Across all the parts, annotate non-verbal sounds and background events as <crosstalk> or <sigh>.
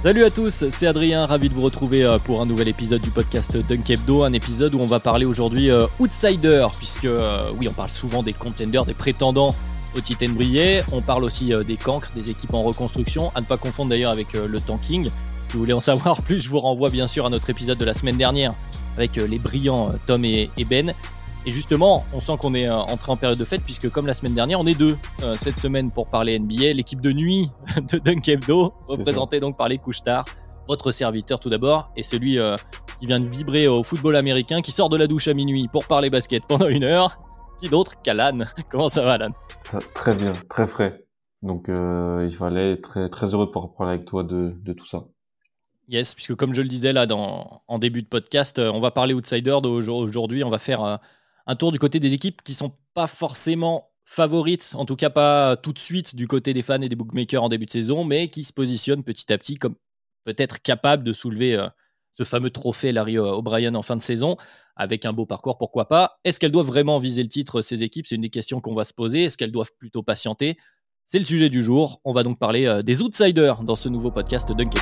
Salut à tous, c'est Adrien, ravi de vous retrouver euh, pour un nouvel épisode du podcast Dunk Hebdo, un épisode où on va parler aujourd'hui euh, outsider, puisque euh, oui, on parle souvent des contenders, des prétendants au titre brillé, on parle aussi des cancres, des équipes en reconstruction, à ne pas confondre d'ailleurs avec le tanking. Si vous voulez en <laughs> savoir plus, je vous renvoie bien sûr à notre épisode de la semaine dernière avec les brillants Tom et Ben. Et justement, on sent qu'on est euh, entré en période de fête, puisque comme la semaine dernière, on est deux euh, cette semaine pour parler NBA, l'équipe de nuit <laughs> de Dunk Hebdo, représentée donc par les couches tard. Votre serviteur tout d'abord, et celui euh, qui vient de vibrer au football américain, qui sort de la douche à minuit pour parler basket pendant une heure. Qui d'autre qu'Alan? <laughs> Comment ça va, Alan? Ça, très bien, très frais. Donc euh, il fallait être très, très heureux de pouvoir parler avec toi de, de tout ça. Yes, puisque comme je le disais là dans, en début de podcast, on va parler outsider d'aujourd'hui. On va faire un tour du côté des équipes qui sont pas forcément favorites, en tout cas pas tout de suite du côté des fans et des bookmakers en début de saison, mais qui se positionnent petit à petit comme peut-être capables de soulever euh, ce fameux trophée Larry O'Brien en fin de saison avec un beau parcours, pourquoi pas. Est-ce qu'elles doivent vraiment viser le titre, ces équipes? C'est une des questions qu'on va se poser. Est-ce qu'elles doivent plutôt patienter? C'est le sujet du jour. On va donc parler euh, des outsiders dans ce nouveau podcast Dunk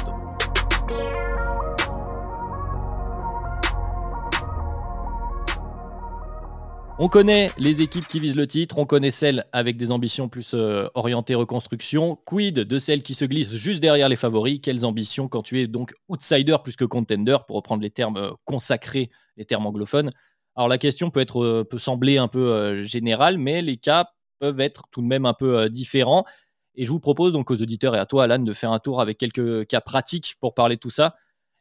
On connaît les équipes qui visent le titre, on connaît celles avec des ambitions plus euh, orientées reconstruction. Quid de celles qui se glissent juste derrière les favoris? Quelles ambitions quand tu es donc outsider plus que contender, pour reprendre les termes euh, consacrés, les termes anglophones? Alors la question peut, être, euh, peut sembler un peu générale, mais les cas peuvent être tout de même un peu différents. Et je vous propose donc aux auditeurs et à toi, Alan, de faire un tour avec quelques cas pratiques pour parler de tout ça.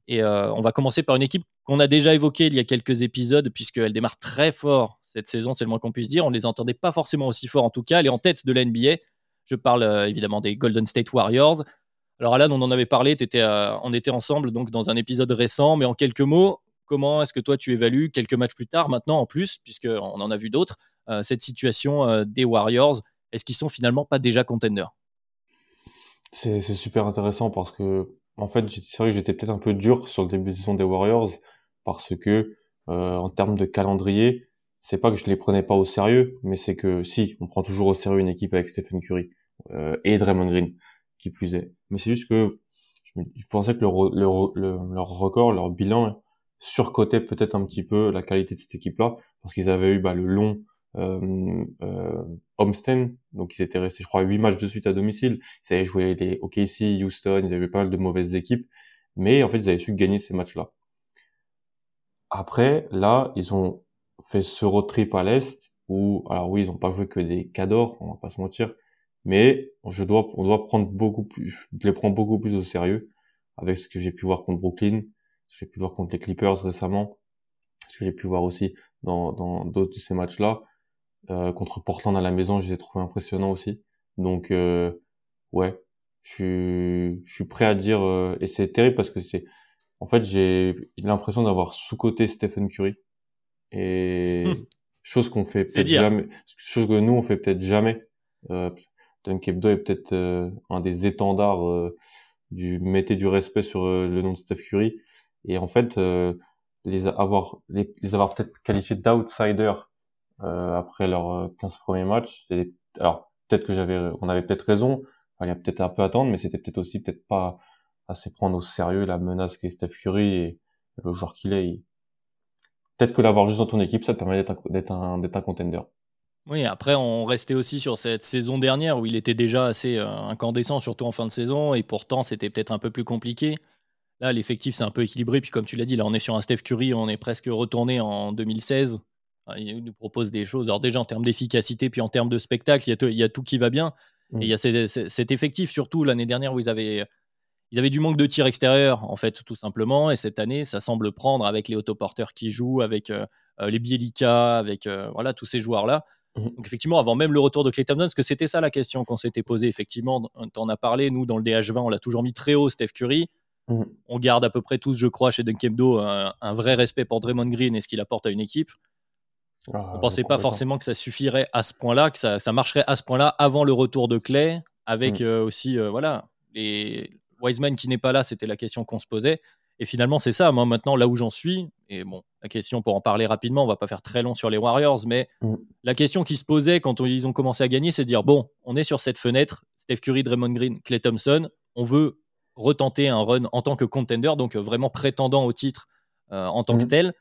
Et on va commencer par une équipe qu'on a déjà évoquée il y a quelques épisodes, puisqu'elle démarre très fort cette saison, c'est le moins qu'on puisse dire. On ne les entendait pas forcément aussi fort en tout cas. Elle est en tête de la NBA. Je parle euh, évidemment des Golden State Warriors. Alors Alan, on en avait parlé, euh, on était ensemble donc dans un épisode récent, mais en quelques mots, comment est-ce que toi tu évalues quelques matchs plus tard, maintenant en plus, puisqu'on en a vu d'autres, euh, cette situation des Warriors? Est-ce qu'ils sont finalement pas déjà contenders? C'est super intéressant parce que, en fait, c'est vrai que j'étais peut-être un peu dur sur le début de saison des Warriors parce que, en termes de calendrier, c'est pas que je les prenais pas au sérieux, mais c'est que si, on prend toujours au sérieux une équipe avec Stephen Curry euh, et Draymond Green, qui plus est. Mais c'est juste que je, je pensais que leur, leur, re- le- leur record, leur bilan surcotait peut-être un petit peu la qualité de cette équipe-là parce qu'ils avaient eu bah, le long euh, euh, homestand, donc ils étaient restés, je crois, huit matchs de suite à domicile. Ils avaient joué les OKC, Houston, ils avaient joué pas mal de mauvaises équipes, mais en fait, ils avaient su gagner ces matchs-là. Après, là, ils ont fait ce road trip à l'Est où, alors oui, ils ont pas joué que des cadors, on va pas se mentir, mais je dois, on doit prendre beaucoup plus, je les prends beaucoup plus au sérieux avec ce que j'ai pu voir contre Brooklyn, ce que j'ai pu voir contre les Clippers récemment, ce que j'ai pu voir aussi dans, dans d'autres de ces matchs-là. Euh, contre Portland à la maison, je les ai trouvés impressionnants aussi. Donc, euh, ouais, je suis, je suis prêt à dire, euh, et c'est terrible parce que c'est, en fait, j'ai l'impression d'avoir sous-coté Stephen Curry. Et <laughs> chose qu'on fait peut-être jamais, chose que nous on fait peut-être jamais. Euh, Dunk Hebdo est peut-être euh, un des étendards euh, du mettez du respect sur euh, le nom de Steph Curry. Et en fait, euh, les avoir, les, les avoir peut-être qualifiés d'outsiders euh, après leurs euh, 15 premiers matchs. Alors peut-être que j'avais, on avait peut-être raison. Il y a peut-être un peu attendre, mais c'était peut-être aussi peut-être pas assez prendre au sérieux la menace qu'est Steph Curry et le joueur qu'il est. il- Peut-être que l'avoir juste dans ton équipe, ça te permet d'être un, un, contender. Oui, après, on restait aussi sur cette saison dernière où il était déjà assez euh, incandescent, surtout en fin de saison, et pourtant c'était peut-être un peu plus compliqué. Là, l'effectif s'est un peu équilibré, puis comme tu l'as dit, là on est sur un Steph Curry, on est presque retourné en 2016. Enfin, Il nous propose des choses, alors déjà en termes d'efficacité, puis en termes de spectacle, il y, a tout- il y a tout qui va bien. Et il y a cet effectif, surtout l'année dernière où ils avaient, ils avaient du manque de tir extérieur, en fait, tout simplement. Et cette année, ça semble prendre avec les autoporteurs qui jouent, avec euh, euh, les Bielika, avec euh, voilà, tous ces joueurs-là. Mmh. Donc, effectivement, avant même le retour de Clay Thompson, parce que c'était ça la question qu'on s'était posée, effectivement, on a parlé, nous, dans le DH20, on l'a toujours mis très haut, Steph Curry. Mmh. On garde à peu près tous, je crois, chez Dunkebdo, un, un vrai respect pour Draymond Green et ce qu'il apporte à une équipe. Ah, on ne pensait pas forcément que ça suffirait à ce point-là, que ça, marcherait à ce point-là avant le retour de Clay, avec mm. euh, aussi, voilà, les Wiseman qui n'est pas là, c'était la question qu'on se posait. Et finalement, c'est ça. Moi, maintenant, là où j'en suis, et bon, la question pour en parler rapidement, on va pas faire très long sur les Warriors, mais mm. la question qui se posait quand ils ont commencé à gagner, c'est de dire bon, on est sur cette fenêtre, Steph Curry, Draymond Green, Clay Thompson, on veut retenter un run en tant que contender, donc vraiment prétendant au titre euh, en tant que mm. tel.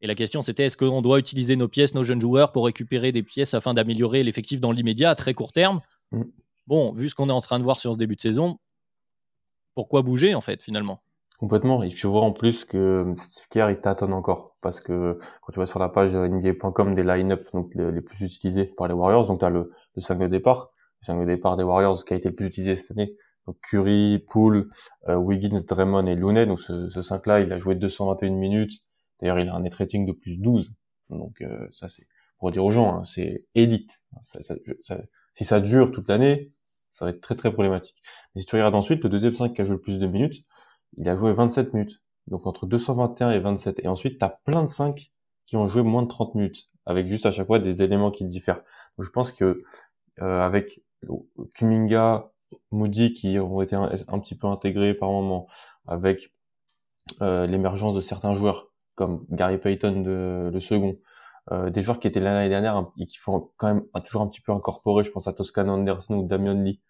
Et la question, c'était est-ce qu'on doit utiliser nos pièces, nos jeunes joueurs, pour récupérer des pièces afin d'améliorer l'effectif dans l'immédiat, à très court terme? Mm. Bon, vu ce qu'on est en train de voir sur ce début de saison, pourquoi bouger, en fait, finalement Complètement. Il faut voir en plus que Steve Kerr, il tâtonne encore. Parce que quand tu vas sur la page NBA.com des line-up donc les, plus utilisés par les Warriors, donc tu as le, le 5 de départ. Le 5 de départ des Warriors qui a été le plus utilisé cette année. Donc Curry, Poole, euh, Wiggins, Draymond et Looney. Donc ce, ce 5-là, il a joué 221 minutes D'ailleurs, il a un net rating de plus 12. Donc euh, ça, c'est pour dire aux gens, hein, c'est élite. si ça dure toute l'année, ça va être très très problématique. Mais si tu regardes ensuite, le deuxième 5 qui a joué le plus de minutes, il a joué 27 minutes. Donc entre 221 et 27. Et ensuite, tu as plein de 5 qui ont joué moins de 30 minutes, avec juste à chaque fois des éléments qui diffèrent. Je pense que euh, avec Kuminga, Moody qui ont été un, petit peu intégrés par moment, avec euh, l'émergence de certains joueurs comme Gary Payton de, le second, euh, des joueurs qui étaient l'année dernière et qui font quand même toujours un petit peu incorporer, je pense à Toscano Anderson ou Damian Lee,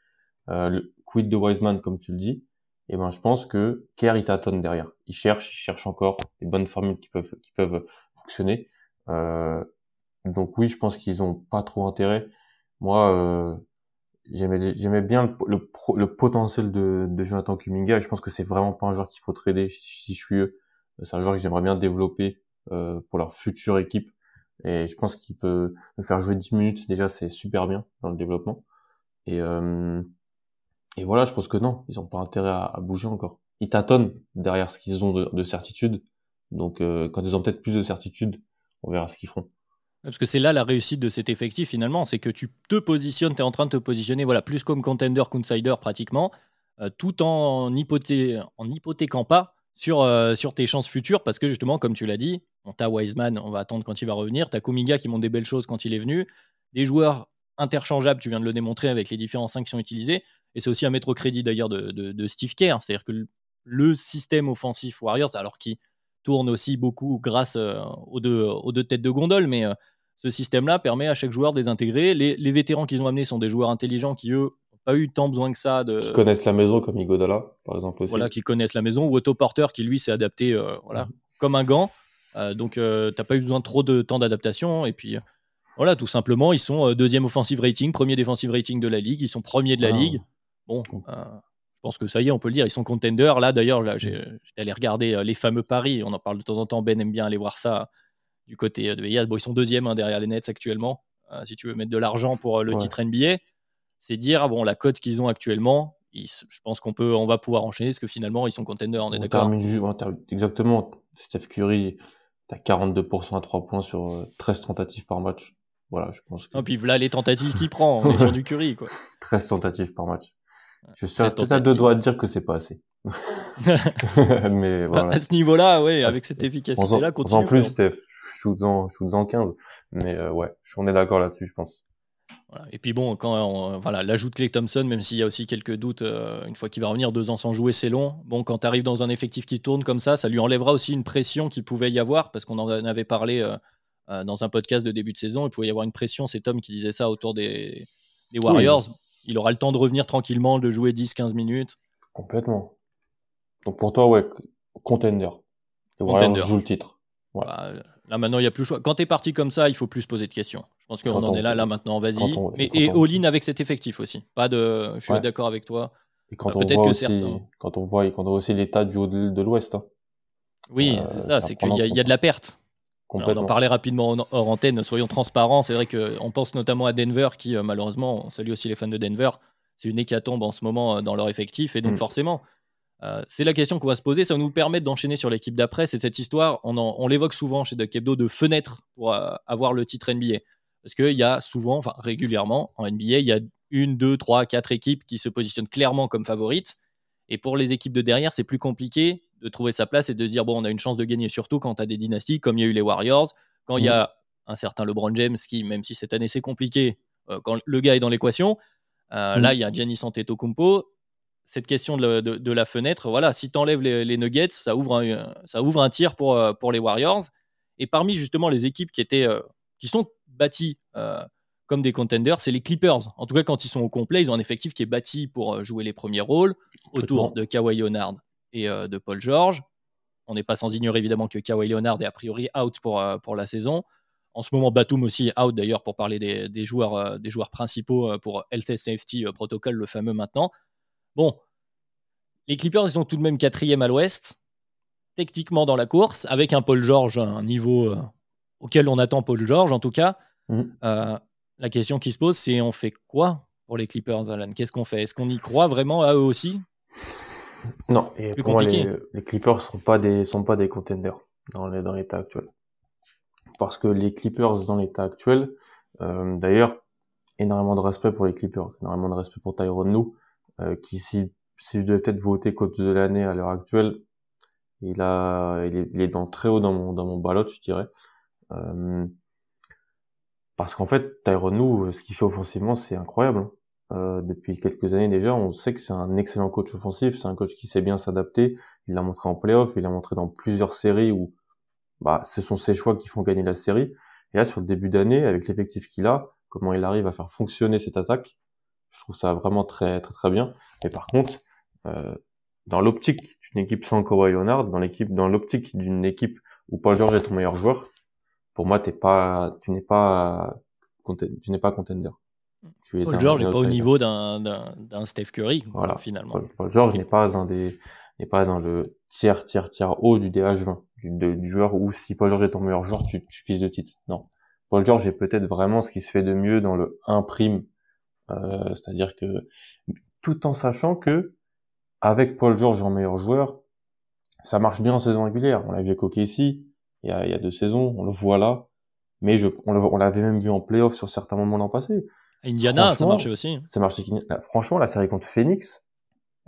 euh, le quid de Wiseman comme tu le dis, et ben je pense que Kerr il tâtonne derrière, il cherche, il cherche encore des bonnes formules qui peuvent qui peuvent fonctionner. Euh, donc oui, je pense qu'ils ont pas trop intérêt. Moi, euh, j'aimais j'aimais bien le, le, potentiel de, de Jonathan Kuminga et je pense que c'est vraiment pas un joueur qu'il faut trader si, si je suis eux c'est un joueur que j'aimerais bien développer euh, pour leur future équipe. Et je pense qu'il peut me faire jouer 10 minutes. Déjà, c'est super bien dans le développement. Et, euh, et voilà, je pense que non, ils n'ont pas intérêt à, bouger encore. Ils tâtonnent derrière ce qu'ils ont de, certitude. Donc, euh, quand ils ont peut-être plus de certitude, on verra ce qu'ils feront. Parce que c'est là la réussite de cet effectif finalement, c'est que tu te positionnes, tu es en train de te positionner voilà, plus comme contender qu'outsider pratiquement, tout en, hypothé en hypothéquant pas sur, euh, sur tes chances futures parce que justement, comme tu l'as dit, on t'a Wiseman, on va attendre quand il va revenir. T'as Kuminga qui montre des belles choses quand il est venu. Des joueurs interchangeables, tu viens de le démontrer avec les différents 5 qui sont utilisés. Et c'est aussi mettre au crédit d'ailleurs de, Steve Kerr. C'est-à-dire que le, système offensif Warriors, alors qui tourne aussi beaucoup grâce euh, aux, deux, aux, deux, têtes de gondole, mais euh, ce système-là permet à chaque joueur de les intégrer. Les, les vétérans qu'ils ont amenés sont des joueurs intelligents qui, eux, pas eu tant besoin que ça de. Qui connaissent la maison comme Igodala, par exemple aussi. Voilà, qui connaissent la maison. Ou Otto Porter qui lui s'est adapté, euh, voilà, comme un gant. Euh, donc euh, t'as pas eu besoin trop de temps d'adaptation. Et puis voilà, tout simplement, ils sont deuxième offensive rating, premier defensive rating de la ligue. Ils sont premiers de la ah. ligue. Bon. je pense que ça y est, on peut le dire, ils sont contenders. Là, d'ailleurs, là, j'étais allé regarder les fameux paris. On en parle de temps en temps. Ben aime bien aller voir ça du côté de Vegas. Bon, ils sont deuxième hein, derrière les Nets actuellement. si tu veux mettre de l'argent pour le titre NBA c'est dire bon la cote qu'ils ont actuellement, je pense qu'on peut, on va pouvoir enchaîner parce que finalement ils sont contenders, on est d'accord. Exactement. Steph Curry, t'as 42% à 3 points sur 13 euh, tentatives par match. Voilà, je pense. Que... Et puis voilà les tentatives qu'il <laughs> prend, on est sur du Curry quoi. 13 tentatives par match. Je suis peut-être à deux doigts de dire que c'est pas assez. <laughs> Mais voilà. À ce niveau-là, oui, avec cette efficacité-là, continue. En plus, Steph, je suis en 15. Mais euh, ouais, on est d'accord là-dessus, je pense. Et puis bon, quand on, voilà, l'ajout de Clay Thompson, même s'il y a aussi quelques doutes, euh, une fois qu'il va revenir deux ans sans jouer, c'est long. Bon, quand tu arrives dans un effectif qui tourne comme ça, ça lui enlèvera aussi une pression qu'il pouvait y avoir, parce qu'on en avait parlé euh, euh, dans un podcast de début de saison. Il pouvait y avoir une pression, c'est Tom qui disait ça autour des, Warriors. Il aura le temps de revenir tranquillement, de jouer 10-15 minutes. Complètement. Donc pour toi, ouais, contender. Les Warriors jouent le titre. Bah, là maintenant, il n'y a plus le choix. Quand tu es parti comme ça, il faut plus se poser de questions. Pense qu'on en est là, là maintenant, vas-y. Et, all-in avec cet effectif aussi. Pas de, je suis d'accord avec toi. Et quand, on voit aussi, quand on voit, quand on voit aussi l'état du haut de, l'Ouest. Hein. Oui, euh, c'est ça, c'est qu'il y, a de la perte. on en parlait rapidement hors antenne, soyons transparents. C'est vrai qu'on pense notamment à Denver, qui malheureusement, on salue aussi les fans de Denver, c'est une hécatombe en ce moment dans leur effectif. Et donc, mm. forcément, c'est la question qu'on va se poser. Ça va nous permettre d'enchaîner sur l'équipe d'après. C'est cette histoire, on, on l'évoque souvent chez Duck Hebdo, de fenêtre pour avoir le titre NBA. Parce qu'il y a souvent, enfin régulièrement, en NBA, il y a une, deux, trois, quatre équipes qui se positionnent clairement comme favorites. Et pour les équipes de derrière, c'est plus compliqué de trouver sa place et de dire, bon, on a une chance de gagner, surtout quand tu as des dynasties, comme il y a eu les Warriors, quand il y a un certain LeBron James qui, même si cette année c'est compliqué, euh, quand le gars est dans l'équation, euh, mm. là, il y a Giannis Antetokounmpo. Cette question de, la fenêtre, voilà, si tu enlèves les, Nuggets, ça ouvre un, ça ouvre un tir pour, euh, pour les Warriors. Et parmi justement les équipes qui, étaient, qui sont bâties comme des contenders, c'est les Clippers. En tout cas, quand ils sont au complet, ils ont un effectif qui est bâti pour euh, jouer les premiers rôles autour de Kawhi Leonard et euh, de Paul George. On n'est pas sans ignorer évidemment que Kawhi Leonard est a priori out pour, euh, pour la saison. En ce moment, Batum aussi out d'ailleurs pour parler des, joueurs, des joueurs principaux pour Health Safety Protocol, le fameux maintenant. Bon, les Clippers, ils sont tout de même quatrième à l'ouest, techniquement dans la course, avec un Paul George, un niveau auquel on attend Paul George en tout cas. Mmh la question qui se pose, c'est on fait quoi pour les Clippers, Alan? Qu'est-ce qu'on fait? Est-ce qu'on y croit vraiment à eux aussi? Non, et pour moi, les, Clippers ne sont pas des, sont pas des contenders dans l'état actuel. Parce que les Clippers dans l'état actuel, euh, d'ailleurs, énormément de respect pour les Clippers, énormément de respect pour Tyrone Lue, euh, qui si, si je devais peut-être voter coach de l'année à l'heure actuelle, il a, il est, il est dans très haut dans mon, dans mon ballot, je dirais. Euh, parce qu'en fait, Tyrone euh, ce qu'il fait offensivement, c'est incroyable. Hein. Euh, depuis quelques années déjà, on sait que c'est un excellent coach offensif, c'est un coach qui sait bien s'adapter. Il l'a montré en playoff, il l'a montré dans plusieurs séries où bah, ce sont ses choix qui font gagner la série. Et là, sur le début d'année, avec l'effectif qu'il a, comment il arrive à faire fonctionner cette attaque, je trouve ça vraiment très très très bien. Et par contre, euh, dans l'optique d'une équipe sans Kawhi Leonard, dans l'équipe, dans l'optique d'une équipe où Paul George est ton meilleur joueur, pour moi, t'es pas, tu n'es pas, tu n'es pas contender. Tu es Paul George n'est pas au niveau d'un, d'un, Steph Curry, voilà. finalement. Paul, George n'est pas un des, n'est pas dans le tiers, tiers, tiers haut du DH20, du, du joueur où si Paul George est ton meilleur joueur, tu, tu fises de titre. Non. Paul George est peut-être vraiment ce qui se fait de mieux dans le 1 prime. Euh, c'est-à-dire que, tout en sachant que, avec Paul George en meilleur joueur, ça marche bien en saison régulière. On l'a vu avec ici il y a, il y a deux saisons, on le voit là, mais je, on l'avait même vu en playoff sur certains moments l'an passé. Indiana, ça marchait aussi. Ça marchait. Franchement, la série contre Phoenix,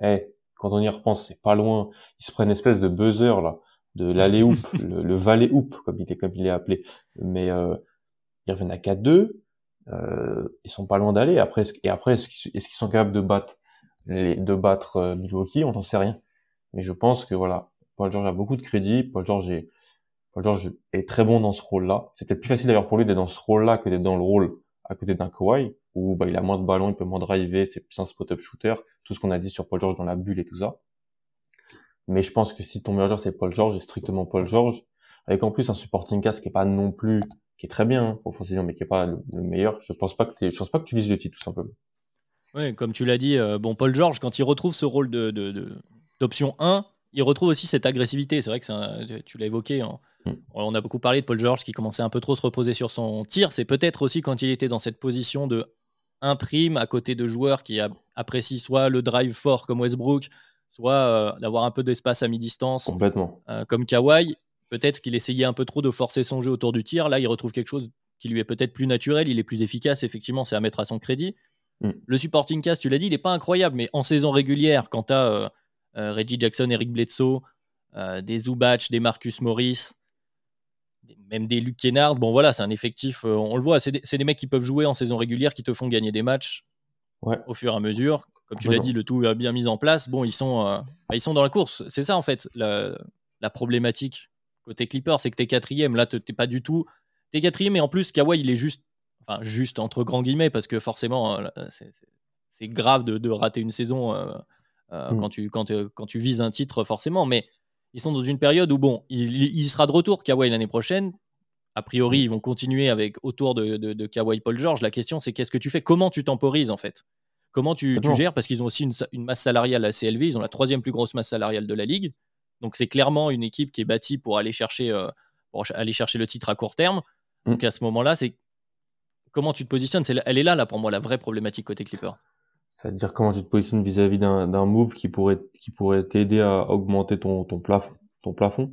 eh, quand on y repense, c'est pas loin. Ils se prennent une espèce de buzzer là, de l'alley hoop, <laughs> le, le valley hoop comme il est comme il est appelé. Mais euh, ils reviennent à 4-2. Euh, ils sont pas loin d'aller. Après, et après, est-ce qu'ils sont capables de battre les, de battre euh, Milwaukee? On n'en sait rien. Mais je pense que voilà, Paul George a beaucoup de crédit. Paul George est Paul George est très bon dans ce rôle-là. C'est peut-être plus facile d'ailleurs pour lui d'être dans ce rôle-là que d'être dans le rôle à côté d'un Kawhi, où bah, il a moins de ballons, il peut moins driver, c'est plus un spot-up shooter, tout ce qu'on a dit sur Paul George dans la bulle et tout ça. Mais je pense que si ton meilleur joueur c'est Paul George, et strictement Paul George, avec en plus un supporting cast qui est pas non plus, qui est très bien hein, offensivement, mais qui est pas le, meilleur, je pense pas que pense pas que tu vises le titre tout simplement. Oui, comme tu l'as dit, euh, bon Paul George quand il retrouve ce rôle d'option 1, il retrouve aussi cette agressivité. C'est vrai que tu l'as évoqué. Hein. Mm. On a beaucoup parlé de Paul George qui commençait un peu trop se reposer sur son tir. C'est peut-être aussi quand il était dans cette position de imprime à côté de joueurs qui apprécient soit le drive fort comme Westbrook, soit euh, d'avoir un peu d'espace à mi-distance euh, comme Kawhi. Peut-être qu'il essayait un peu trop de forcer son jeu autour du tir. Là, il retrouve quelque chose qui lui est peut-être plus naturel, il est plus efficace, effectivement, c'est à mettre à son crédit. Mm. Le supporting cast, tu l'as dit, il n'est pas incroyable, mais en saison régulière, quand tu as euh, Reggie Jackson, Eric Bledsoe, des Zubac, des Marcus Morris, même des Luke Kennard. Bon, voilà, c'est un effectif, euh, on le voit, c'est des, mecs qui peuvent jouer en saison régulière, qui te font gagner des matchs au fur et à mesure. Comme tu l'as dit, le tout est bien mis en place. Bon, ils sont, euh, bah, ils sont dans la course. C'est ça, en fait, la, problématique côté Clipper, c'est que tu es quatrième. Là, tu n'es pas du tout. Tu es quatrième, et en plus, Kawhi, il est juste, enfin, juste entre grands guillemets, parce que forcément, euh, c'est grave de, rater une saison mm. quand, tu, quand, quand tu vises un titre, forcément. Mais ils sont dans une période où, bon, il, sera de retour, Kawhi, l'année prochaine. A priori, ils vont continuer avec autour de, de, Kawhi Paul George. La question, c'est qu'est-ce que tu fais? Comment tu temporises, en fait? Comment tu, gères? Parce qu'ils ont aussi une, masse salariale assez élevée. Ils ont la troisième plus grosse masse salariale de la ligue. Donc, c'est clairement une équipe qui est bâtie pour aller chercher, euh, pour aller chercher le titre à court terme. Mm. Donc à ce moment-là, c'est comment tu te positionnes? Elle est là, là, pour moi, la vraie problématique côté Clippers. C'est-à-dire comment tu te positionnes vis-à-vis d'un, move qui pourrait, qui pourrait t'aider à augmenter ton, ton plafond, ton plafond?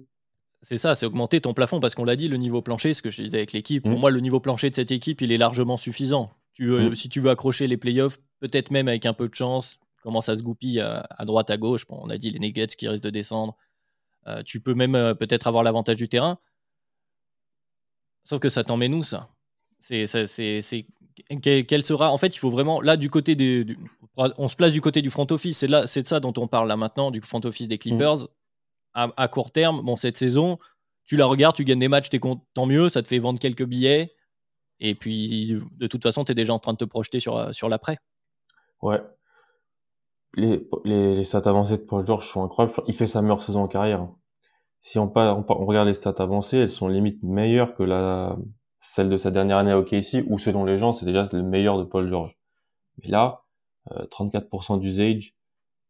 C'est ça, c'est augmenter ton plafond parce qu'on l'a dit, le niveau plancher, ce que je disais avec l'équipe. Pour Mm. moi, le niveau plancher de cette équipe, il est largement suffisant. Tu veux- Mm. Si tu veux accrocher les playoffs, peut-être même avec un peu de chance, comment ça se goupille à, à droite, à gauche. Bon, on a dit les Nuggets qui risquent de descendre. Euh, tu peux même euh, peut-être avoir l'avantage du terrain. Sauf que ça t'en met nous, ça. C'est, quelle sera En fait, il faut vraiment là du côté des, du- on se place du côté du front office. C'est là, c'est de ça dont on parle là maintenant, du front office des Clippers. À, à court terme, bon cette saison, tu la regardes, tu gagnes des matchs, t'es content, tant mieux, ça te fait vendre quelques billets. Et puis, de toute façon, tu es déjà en train de te projeter sur, sur l'après. Ouais. Les, les, les stats avancées de Paul George sont incroyables. Il fait sa meilleure saison en carrière. Si on, on regarde les stats avancées, elles sont limite meilleures que la, celle de sa dernière année à OKC, où selon les gens, c'est déjà le meilleur de Paul George. Mais là, euh, 34% d'usage,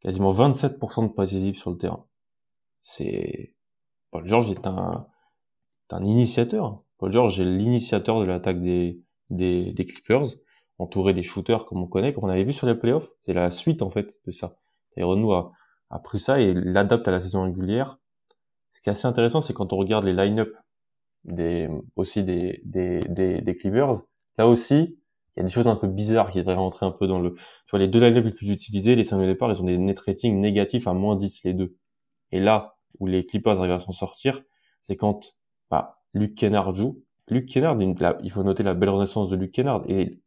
quasiment 27% de possessive sur le terrain. C'est, Paul George est un, est un initiateur. Paul George est l'initiateur de l'attaque des, des, des Clippers entouré des shooters comme on connaît, comme on avait vu sur les playoffs. C'est la suite en fait de ça. Tyronn Lue a, a pris ça et l'adapte à la saison régulière. Ce qui est assez intéressant, c'est quand on regarde les line-up des, aussi des, des, des, des Clippers, là aussi, il y a des choses un peu bizarres qui devraient rentrer un peu dans le... Tu vois, les deux line-up les plus utilisés, les 5 de départ, ils ont des net ratings négatifs à moins 10 les deux. Et là, où les Clippers arrivent à s'en sortir, c'est quand bah, Luke Kennard joue. Luke Kennard, il faut noter la belle renaissance de Luke Kennard, et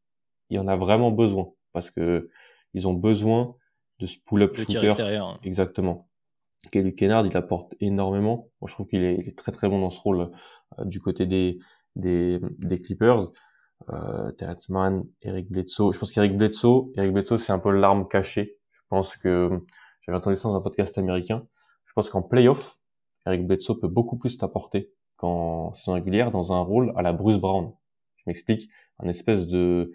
il y en a vraiment besoin, parce que ils ont besoin de ce pull-up Le tir shooter. extérieur. hein. Exactement. Kelly Kennard, il apporte énormément. Moi, je trouve qu'il est, est très très bon dans ce rôle euh, du côté des, des, des Clippers. Euh, Terrence Mann, Eric Bledsoe. Je pense qu'Eric Bledsoe, Eric Bledsoe, c'est un peu l'arme cachée. Je pense que j'avais entendu ça dans un podcast américain. Je pense qu'en playoff, Eric Bledsoe peut beaucoup plus t'apporter qu'en saison régulière dans un rôle à la Bruce Brown. Je m'explique. Un espèce de,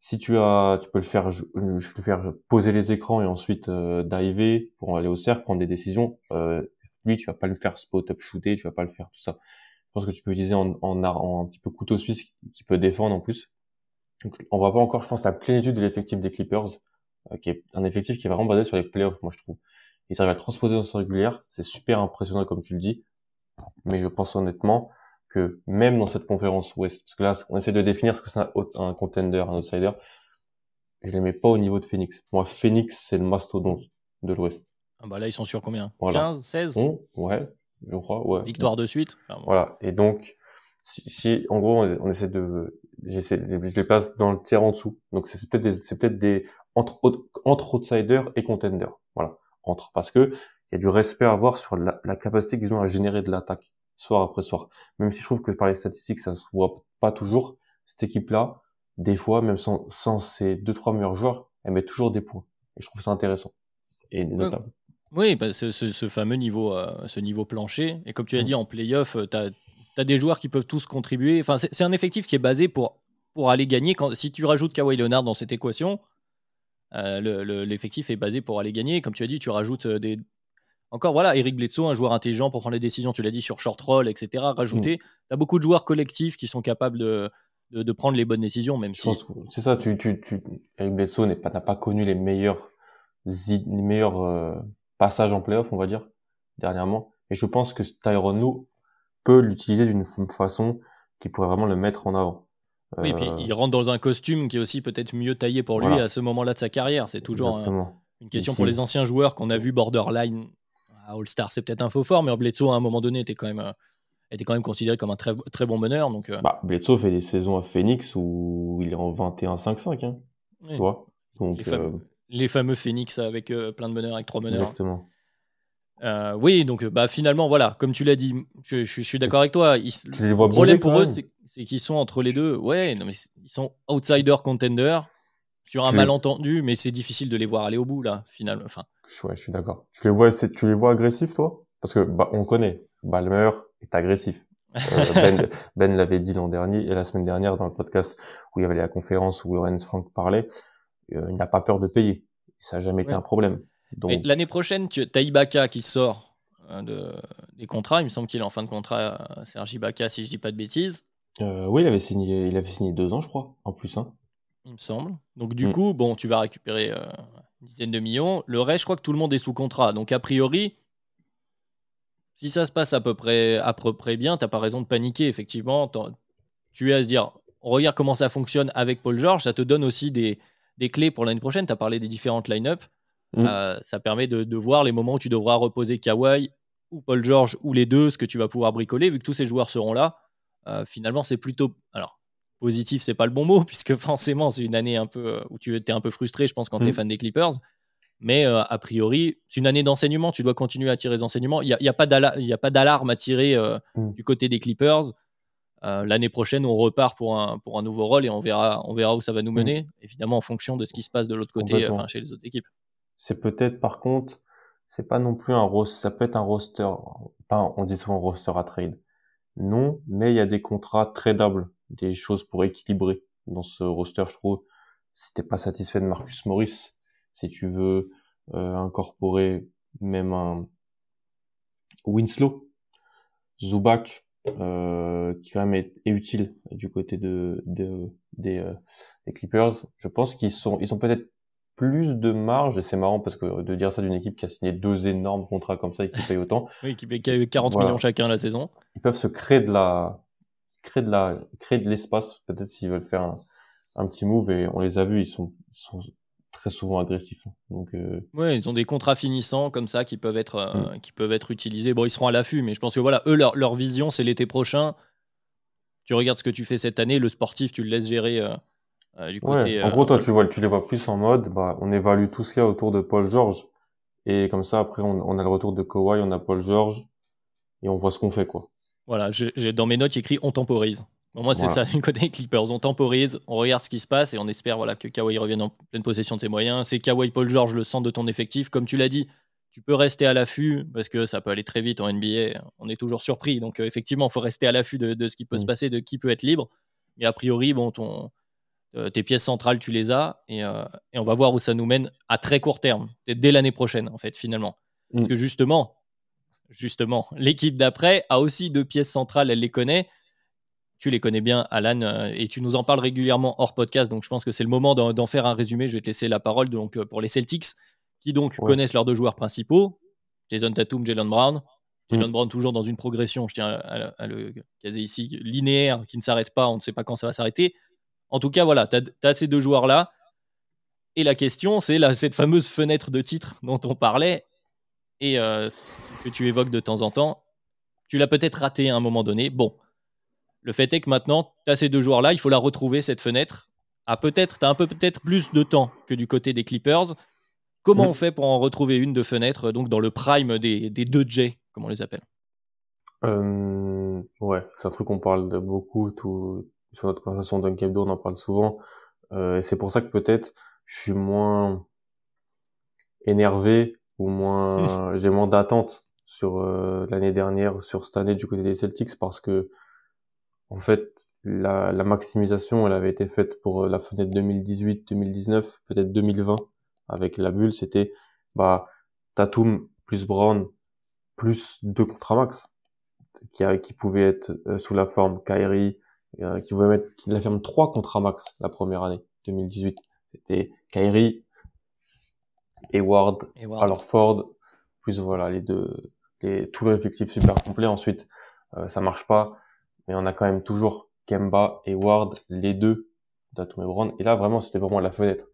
si tu as, tu peux le faire, euh, je peux le faire poser les écrans et ensuite euh, diver pour aller au cercle, prendre des décisions. Euh, lui, tu vas pas le faire spot-up shooter, tu vas pas le faire tout ça. Je pense que tu peux utiliser en, en, en un petit peu couteau suisse qui- peut défendre en plus. Donc, on voit pas encore, je pense, la plénitude de l'effectif des Clippers, euh, qui est un effectif qui est vraiment basé sur les playoffs, moi je trouve. Ils arrivent à transposer dans sa régulière, c'est super impressionnant comme tu le dis. Mais je pense honnêtement que même dans cette conférence Ouest, parce que là, on essaie de définir ce que c'est un, un contender, un outsider, je les mets pas au niveau de Phoenix. Moi, Phoenix, c'est le mastodonte de l'Ouest. Ah bah là, ils sont sur combien? Voilà. 15, 16 On, ouais, je crois, ouais. Victoire de suite? Enfin, bon. Voilà. Et donc, si, si- en gros, on, on essaie de, j'essaie, je les place dans le tiers en dessous. Donc, c'est peut-être des, c'est peut-être des, entre, entre outsiders et contenders. Voilà. Entre. Parce que, il y a du respect à avoir sur la, la capacité qu'ils ont à générer de l'attaque, soir après soir. Même si je trouve que par les statistiques, ça se voit pas toujours, cette équipe-là, des fois, même sans, sans ses deux, trois meilleurs joueurs, elle met toujours des points. Et je trouve ça intéressant. Et notable. Oui, bah, ce, ce- ce fameux niveau, euh, ce niveau plancher. Et comme tu as Mm. dit, en playoff, tu as, des joueurs qui peuvent tous contribuer. Enfin, c'est un effectif qui est basé pour, pour aller gagner. Quand, si tu rajoutes Kawhi Leonard dans cette équation, euh, le- le- l'effectif est basé pour aller gagner. Comme tu as dit, tu rajoutes euh, des. Encore, voilà, Eric Bledsoe, un joueur intelligent pour prendre les décisions, tu l'as dit, sur short roll, etc. Rajouter. Tu as beaucoup de joueurs collectifs qui sont capables de, de, de prendre les bonnes décisions, même si. c'est ça, tu, tu, tu, Eric Bledsoe pas, n'a pas connu les meilleurs, les meilleurs euh, passages en playoff, on va dire, dernièrement. Et je pense que Tyronn Lue peut l'utiliser d'une façon qui pourrait vraiment le mettre en avant. Oui, et puis Euh, il rentre dans un costume qui est aussi peut-être mieux taillé pour lui Voilà. à ce moment-là de sa carrière. C'est toujours un- une question Ici. pour les anciens joueurs qu'on a vu borderline à All-Star. C'est peut-être un faux fort, mais Bledsoe à un moment donné était quand même, euh, était quand même considéré comme un très, très bon meneur. Donc, euh, Bah, Bledsoe fait des saisons à Phoenix où il est en 21-5-5, hein, oui. tu vois? Donc, les, fameux, les fameux Phoenix avec euh, plein de meneurs, avec trois euh, meneurs. exactement. Euh, oui, donc euh, bah, finalement, voilà, comme tu l'as dit, je, je- je suis d'accord avec toi. Ils- le problème pour eux, c'est qu'ils sont entre les deux. Ouais, non, mais c'est- ils sont outsider contender sur un malentendu, mais c'est difficile de les voir aller au bout là, finalement. Enfin, Ouais, je suis d'accord. Tu les vois, tu les vois agressifs, toi? Parce que bah, on connaît. Balmer est agressif. Euh, ben <laughs> ben l'avait dit l'an dernier et la semaine dernière dans le podcast où il y avait la conférence où Lorenz Frank parlait. euh, il n'a pas peur de payer. Ça n'a jamais été un problème. Donc, l'année prochaine, tu as Ibaka qui sort de, des contrats. Il me semble qu'il est en fin de contrat, Sergi Ibaka, si je dis pas de bêtises. oui, il avait signé, il avait signé deux ans, je crois, en plus. Hein. Il me semble. Donc du mm. coup, bon, tu vas récupérer une dizaine de millions. Le reste, je crois que tout le monde est sous contrat. Donc a priori, si ça se passe à peu près, à peu près bien, t'as pas raison de paniquer. Effectivement, tu es à se dire, regarde comment ça fonctionne avec Paul George. Ça te donne aussi des, des clés pour l'année prochaine. Tu as parlé des différentes line-up. Mm. Euh, ça permet de, voir les moments où tu devras reposer Kawhi ou Paul George ou les deux, ce que tu vas pouvoir bricoler, vu que tous ces joueurs seront là. Euh, finalement, c'est plutôt. Alors, positif, c'est pas le bon mot, <laughs> puisque forcément, c'est une année un peu euh, où tu es un peu frustré, je pense, quand tu es mm. fan des Clippers. Mais a priori, c'est une année d'enseignement. Tu dois continuer à tirer des enseignements. Il n'y a, y a, pas d'alarme à tirer mm. du côté des Clippers. Euh, l'année prochaine, on repart pour un, pour un nouveau rôle et on verra, on verra où ça va nous mm. mener, évidemment en fonction de ce qui se passe de l'autre côté, enfin chez les autres équipes. C'est peut-être par contre, c'est pas non plus un roster, ça peut être un roster, pas, on dit souvent roster à trade. Non, mais il y a des contrats tradables, des choses pour équilibrer dans ce roster, je trouve. Si t'es pas satisfait de Marcus Morris, si tu veux euh, incorporer même un Winslow, Zubac, euh, qui quand même est, utile du côté de, de des, euh, des, Clippers. Je pense qu'ils sont ils ont peut-être plus de marge et c'est marrant parce que de dire ça d'une équipe qui a signé deux énormes contrats comme ça et qui paye autant. <laughs> oui, qui paye 40 millions chacun la saison. Ils peuvent se créer de la créer de la créer de l'espace peut-être s'ils veulent faire un, un, petit move et on les a vus ils sont, ils sont très souvent agressifs. Hein. Donc, euh... ouais, ils ont des contrats finissants comme ça qui peuvent être, euh, mm. qui peuvent être utilisés. Bon, ils seront à l'affût, mais je pense que voilà, eux, leur, leur vision, c'est l'été prochain. Tu regardes ce que tu fais cette année, le sportif, tu le laisses gérer euh, du côté. en gros, toi, tu vois, tu les vois plus en mode, bah, on évalue tout ce qu'il y a autour de Paul George. Et comme ça, après, on, on, a le retour de Kawhi, on a Paul George, et on voit ce qu'on fait, quoi. Voilà, j'ai dans mes notes écrit on temporise moi, c'est ça, <laughs> du côté Clippers. On temporise, on regarde ce qui se passe et on espère voilà, que Kawhi revienne en pleine possession de ses moyens. C'est Kawhi Paul George le centre de ton effectif. Comme tu l'as dit, tu peux rester à l'affût parce que ça peut aller très vite en NBA. On est toujours surpris. Donc, euh, effectivement, il faut rester à l'affût de, ce qui peut se mm. passer, de qui peut être libre. Mais a priori, bon, ton, euh, tes pièces centrales, tu les as euh, et, on va voir où ça nous mène à très court terme, dès l'année prochaine, en fait, finalement. Parce mm. que justement, justement, l'équipe d'après a aussi deux pièces centrales, elle les connaît tu les connais bien, Alan, euh, et tu nous en parles régulièrement hors podcast, donc je pense que c'est le moment d'en faire un résumé. Je vais te laisser la parole donc, euh, pour les Celtics, qui donc connaissent leurs deux joueurs principaux, Jason Tatum, Jalen Brown. Jalen mm. Brown toujours dans une progression, je tiens à, le caser ici, linéaire, qui ne s'arrête pas, on ne sait pas quand ça va s'arrêter. En tout cas, voilà, tu as, ces deux joueurs-là. Et la question, c'est cette fameuse fenêtre de titre dont on parlait, et euh, que tu évoques de temps en temps. Tu l'as peut-être raté à un moment donné. Bon, le fait est que maintenant, tu as ces deux joueurs-là, il faut la retrouver, cette fenêtre. Ah, peut-être, tu as un peu peut-être plus de temps que du côté des Clippers. Comment on fait pour en retrouver une de fenêtre, donc dans le prime des, des deux J, comme on les appelle? Euh, Ouais, c'est un truc qu'on parle de beaucoup tout, sur notre conversation d'un Hebdo, on en parle souvent. Euh, et c'est pour ça que peut-être je suis moins énervé ou moins <laughs> j'ai moins d'attente sur euh, l'année dernière, sur cette année du côté des Celtics parce que en fait, la, la, maximisation, elle avait été faite pour euh, la fenêtre 2018-2019, peut-être 2020, avec la bulle, c'était bah Tatum plus Brown plus deux contrats max, qui, qui pouvaient être euh, sous la forme Kyrie, euh, qui pouvait mettre qui la ferme trois contrats max la première année 2018. C'était Kyrie, Hayward, alors Ford, plus voilà les deux, les, tout l'effectif super complet. Ensuite, ça marche pas mais on a quand même toujours Kemba et Ward, les deux, Tatum et Brown. Et là, vraiment, c'était vraiment la fenêtre.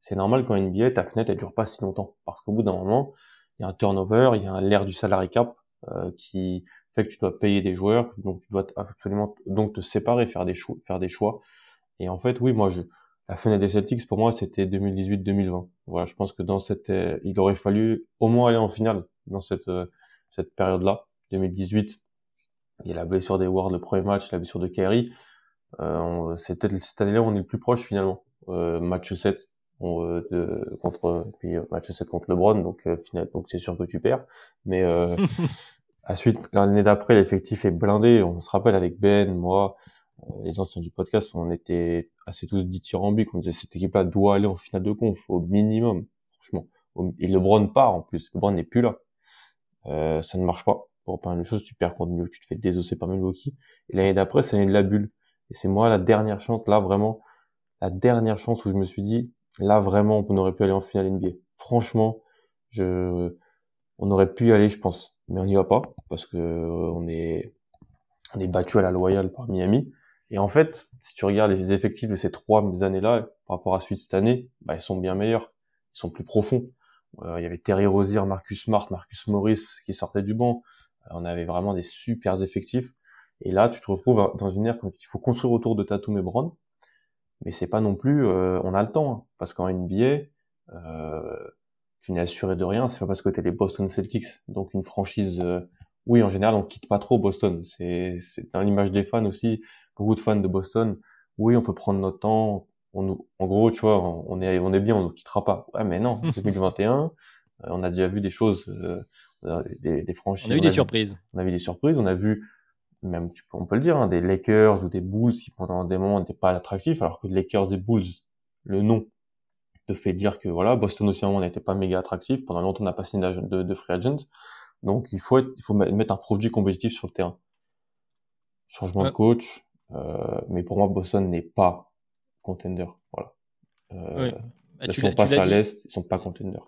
C'est normal quand NBA, ta fenêtre, elle dure pas si longtemps. Parce qu'au bout d'un moment, il y a un turnover, il y a l'air du salary cap, euh, qui fait que tu dois payer des joueurs, donc tu dois absolument donc te séparer, faire des choix, faire des choix. Et en fait, oui, moi, je, la fenêtre des Celtics pour moi, c'était 2018-2020. Voilà, je pense que dans cette, euh, il aurait fallu au moins aller en finale dans cette euh, cette période-là. 2018, il y a la blessure des Ward le premier match, la blessure de Kerry. Euh, c'est peut-être cette année-là où on est le plus proche finalement. Euh, match 7 on, de, contre puis euh, match 7 contre LeBron, donc euh, final, donc c'est sûr que tu perds. Mais euh, <laughs> à suite l'année d'après, l'effectif est blindé. On se rappelle avec Ben, moi, euh, les anciens du podcast, on était assez tous dithyrambiques. On disait cette équipe-là doit aller en finale de conf au minimum, franchement. Et LeBron part en plus. LeBron n'est plus là. ça ne marche pas pour pas mal de choses. Tu perds contre Milwaukee, tu te fais désosser par Milwaukee. Et l'année d'après, c'est l'année de la bulle. Et c'est moi la dernière chance, là vraiment, la dernière chance où je me suis dit, là vraiment, on aurait pu aller en finale NBA. Franchement, je, on aurait pu y aller, je pense, mais on n'y va pas parce que euh, on est, on est battu à la loyale par Miami. Et en fait, si tu regardes les effectifs de ces trois années-là par rapport à celui de cette année, bah, ils sont bien meilleurs, ils sont plus profonds. Euh, il y avait Terry Rozier, Marcus Smart, Marcus Morris qui sortaient du banc. Euh, on avait vraiment des super effectifs. Et là, tu te retrouves dans une ère où il faut construire autour de Tatum et Brown. Mais c'est pas non plus, euh, on a le temps, hein, parce qu'en NBA, tu n'es assuré de rien. C'est pas parce que tu es les Boston Celtics, donc une franchise. oui, en général, on quitte pas trop Boston. C'est dans l'image des fans aussi. Beaucoup de fans de Boston. Oui, on peut prendre notre temps, on, en gros, tu vois, on est, on est bien, on ne quittera pas. Ouais, mais non, <laughs> 2021, euh, on a déjà vu des choses, euh, des, des franchises. On a eu des surprises. on a vu des surprises, on a vu, même, on peut le dire, hein, des Lakers ou des Bulls qui pendant des moments n'étaient pas attractifs, alors que Lakers et Bulls, le nom te fait dire que voilà, Boston aussi à un moment n'était pas méga attractif. Pendant longtemps, on n'a pas signé de, de free agents. Donc, il faut, il faut mettre un produit compétitif sur le terrain. Changement de coach, euh, mais pour moi, Boston n'est pas contender. Voilà. Euh, bah, ils sont pas à l'Est, ils sont pas contender.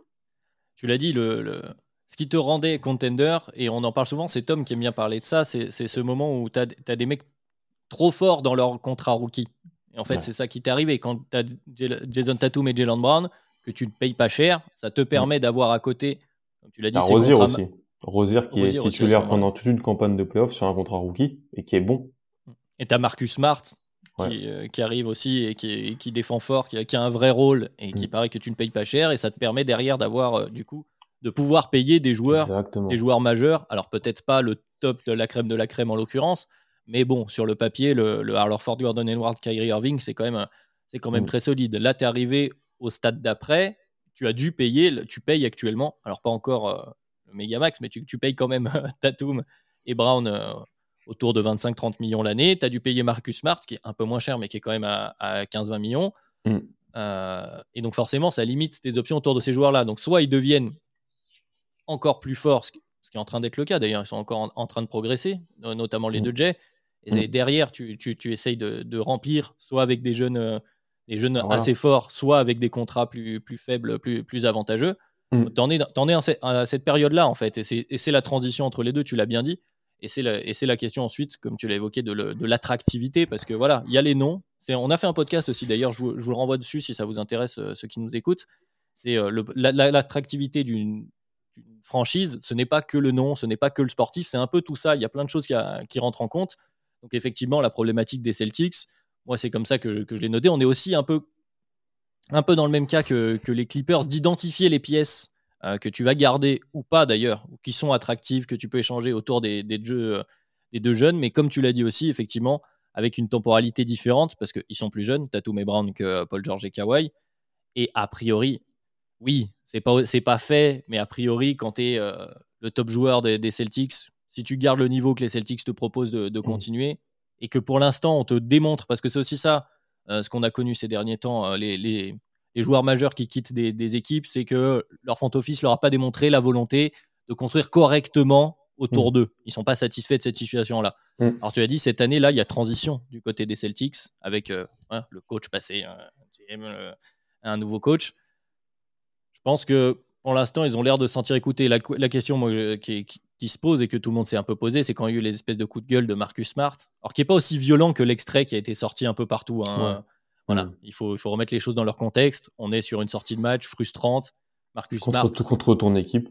Tu l'as dit, le, ce qui te rendait contender, et on en parle souvent, c'est Tom qui aime bien parler de ça, c'est ce moment où tu as, des mecs trop forts dans leur contrat rookie. Et en fait, c'est ça qui t'est arrivé. Quand tu as Jason Tatum et Jalen Brown, que tu ne payes pas cher, ça te permet d'avoir à côté, comme tu l'as dit, c'est Rosier aussi. Rosier qui est titulaire pendant toute une campagne de playoffs sur un contrat rookie et qui est bon. Et tu as Marcus Smart euh, qui, arrive aussi et qui, qui défend fort, qui a, qui a, un vrai rôle et qui mm. paraît que tu ne payes pas cher et ça te permet derrière d'avoir euh, du coup de pouvoir payer des joueurs, des joueurs majeurs. Alors peut-être pas le top de la crème de la crème en l'occurrence, mais bon sur le papier le, le Ford Gordon Edward Kyrie Irving c'est quand même c'est quand même mm. très solide. Là tu es arrivé au stade d'après, tu as dû payer, tu payes actuellement, alors pas encore euh, le méga max, mais tu, tu, payes quand même <laughs> Tatum et Brown autour de 25-30 millions l'année. Tu as dû payer Marcus Smart, qui est un peu moins cher, mais qui est quand même à, 15-20 millions. Mm. Euh, et donc forcément, ça limite tes options autour de ces joueurs-là. Donc soit ils deviennent encore plus forts, ce qui est en train d'être le cas d'ailleurs, ils sont encore en, train de progresser, notamment les mm. deux Jets. Et mm. derrière, tu, tu, essayes de, remplir, soit avec des jeunes, euh, des jeunes assez forts, soit avec des contrats plus, plus faibles, plus, plus avantageux. T'en es, en es à cette période-là, en fait. Et c'est la transition entre les deux, tu l'as bien dit. Et c'est la, question ensuite, comme tu l'as évoqué, de l'attractivité, parce que voilà, il y a les noms. On a fait un podcast aussi, d'ailleurs, je, vous, le renvoie dessus si ça vous intéresse, euh, ceux qui nous écoutent. C'est euh, l'attractivité d'une franchise, ce n'est pas que le nom, ce n'est pas que le sportif, c'est un peu tout ça. Il y a plein de choses qui, rentrent en compte. Donc effectivement, la problématique des Celtics, moi c'est comme ça que, je l'ai noté. On est aussi un peu, dans le même cas que les Clippers, d'identifier les pièces euh, que tu vas garder ou pas d'ailleurs, ou qui sont attractives, que tu peux échanger autour des, jeux euh, des deux jeunes. Mais comme tu l'as dit aussi, effectivement, avec une temporalité différente, parce qu'ils sont plus jeunes, Tatum et Brown que euh, Paul George et Kawhi. Et a priori, oui, c'est pas, c'est pas fait, mais a priori, quand tu es le top joueur des, Celtics, si tu gardes le niveau que les Celtics te proposent de, mmh. continuer, et que pour l'instant, on te démontre, parce que c'est aussi ça, ce qu'on a connu ces derniers temps, les, les, les joueurs majeurs qui quittent des, équipes, c'est que leur front office leur a pas démontré la volonté de construire correctement autour mm. d'eux. Ils sont pas satisfaits de cette situation-là. Mm. Alors tu as dit, cette année-là, il y a transition du côté des Celtics avec euh, hein, le coach passé, euh, euh, un nouveau coach. Je pense que pour l'instant, ils ont l'air de se sentir écoutés. La, question qui, se pose et que tout le monde s'est un peu posé, c'est quand il y a eu les espèces de coups de gueule de Marcus Smart, alors qui n'est pas aussi violent que l'extrait qui a été sorti un peu partout. Hein. Voilà, mm. il, faut, il faut remettre les choses dans leur contexte. On est sur une sortie de match frustrante. Marcus contre, Smart. Contre ton équipe.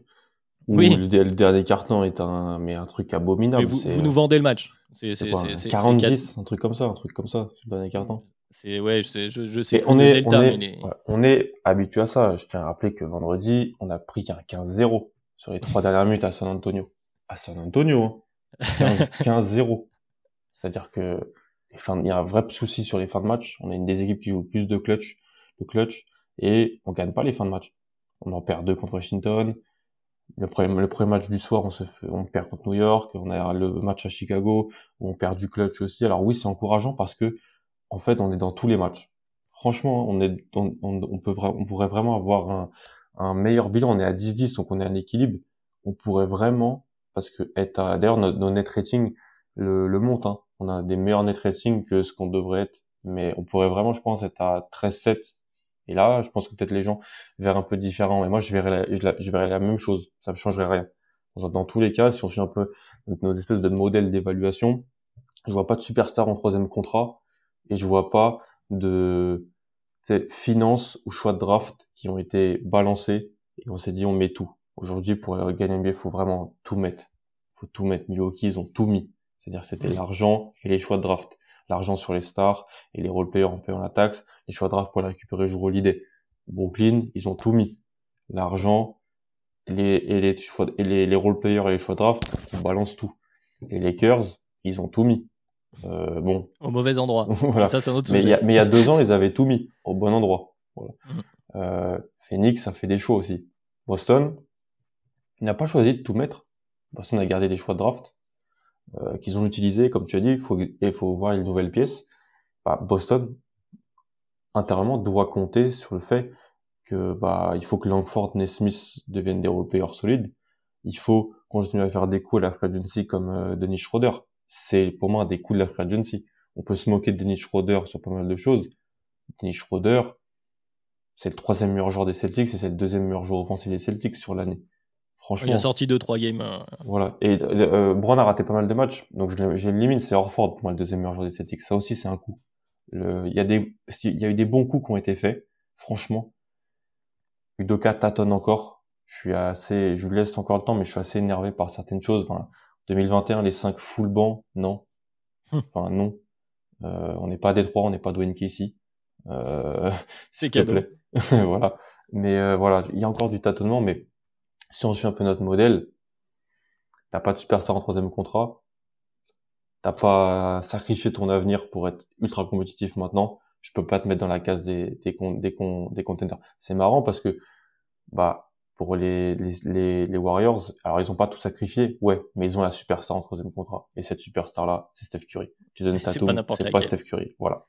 Oui. Le, dernier carton est un, mais un truc abominable. vous, vous, nous vendez le match. C'est 40-10, un truc comme ça, un truc comme ça, le dernier carton. C'est ouais, je, je, je sais on est, on, est, on est habitué à ça. Je tiens à rappeler que vendredi, on a pris qu'un 15-0 sur les trois dernières minutes à San Antonio. À San Antonio, 15-0. Hein. <laughs> C'est-à-dire que il y a un vrai souci sur les fins de match. On a une des équipes qui joue plus de clutch, de clutch, et on gagne pas les fins de match. On en perd deux contre Washington. Le premier, le premier match du soir, on se fait, on perd contre New York. On a le match à Chicago où on perd du clutch aussi. Alors oui, c'est encourageant parce que, en fait, on est dans tous les matchs. Franchement, on est, on, on, peut, on pourrait vraiment avoir un, un meilleur bilan. On est à 10-10, donc on est en équilibre. On pourrait vraiment parce que d'ailleurs nos, net rating le, le montent. Hein. On a des meilleurs net rating que ce qu'on devrait être, mais on pourrait vraiment, je pense, être à 13-7. Et là, je pense que peut-être les gens verraient un peu différent. Et moi, je verrais la, je, verrais la même chose. Ça ne changerait rien. Dans, tous les cas, si on suit un peu nos espèces de modèles d'évaluation, je vois pas de superstar en troisième contrat et je vois pas de finances ou choix de draft qui ont été balancés et on s'est dit on met tout. Aujourd'hui, pour gagner NBA, il faut vraiment tout mettre. Il faut tout mettre. Milwaukee, ils ont tout mis. C'est-à-dire c'était l'argent et les choix de draft. L'argent sur les stars et les role-players en payant la taxe. Les choix de draft pour les récupérer jour au l'idée. Brooklyn, ils ont tout mis. L'argent les, et les, et les, les role-players et les choix de draft, on balance tout. Les Lakers, ils ont tout mis. Euh, bon. Au mauvais endroit. <laughs> voilà. Ça, c'est autre mais il y, a, y a deux ans, ils avaient tout mis au bon endroit. Voilà. Mhm. Euh, Phoenix, ça fait des choix aussi. Boston, n'a pas choisi de tout mettre. Boston a gardé des choix de draft euh, qu'ils ont utilisés, comme tu as dit. Il faut, faut voir les nouvelles pièces. Bah, Boston, intérieurement, doit compter sur le fait que bah il faut que Langford, Nesmith deviennent des role solides. Il faut continuer à faire des coups à la free agency comme euh, Dennis Schroeder c'est pour moi des coups de la free agency. On peut se moquer de Dennis Schroeder sur pas mal de choses. Dennis Schroeder, c'est le troisième meilleur joueur des Celtics et c'est le deuxième meilleur joueur offensif des Celtics sur l'année. Franchement. Il a sorti 2-3 games. Euh. Voilà. Et euh, Brown a raté pas mal de matchs, donc je l'élimine. C'est Orford pour moi le deuxième meilleur joueur des Celtics. Ça aussi, c'est un coup. Il y a des, il y a eu des bons coups qui ont été faits. Franchement, Udoka tâtonne encore. Je suis assez, je lui laisse encore le temps, mais je suis assez énervé par certaines choses. 2021, les 5 full bancs, non. Hum. Enfin, non. Euh, on n'est pas à Détroit, on n'est pas Dwayne Casey. Euh, <laughs> c'est cadeau. <laughs> voilà. Mais euh, voilà, il y a encore du tâtonnement, mais si on suit un peu notre modèle, t'as pas de superstar en troisième contrat, t'as pas sacrifié ton avenir pour être ultra compétitif maintenant, je peux pas te mettre dans la case des des des, des contenders. C'est marrant parce que bah pour les, les, les, Warriors, alors ils ont pas tout sacrifié, ouais, mais ils ont la superstar en troisième contrat. Et cette superstar-là, c'est Steph Curry. Jason Tatum, c'est pas, Steph Curry. Voilà.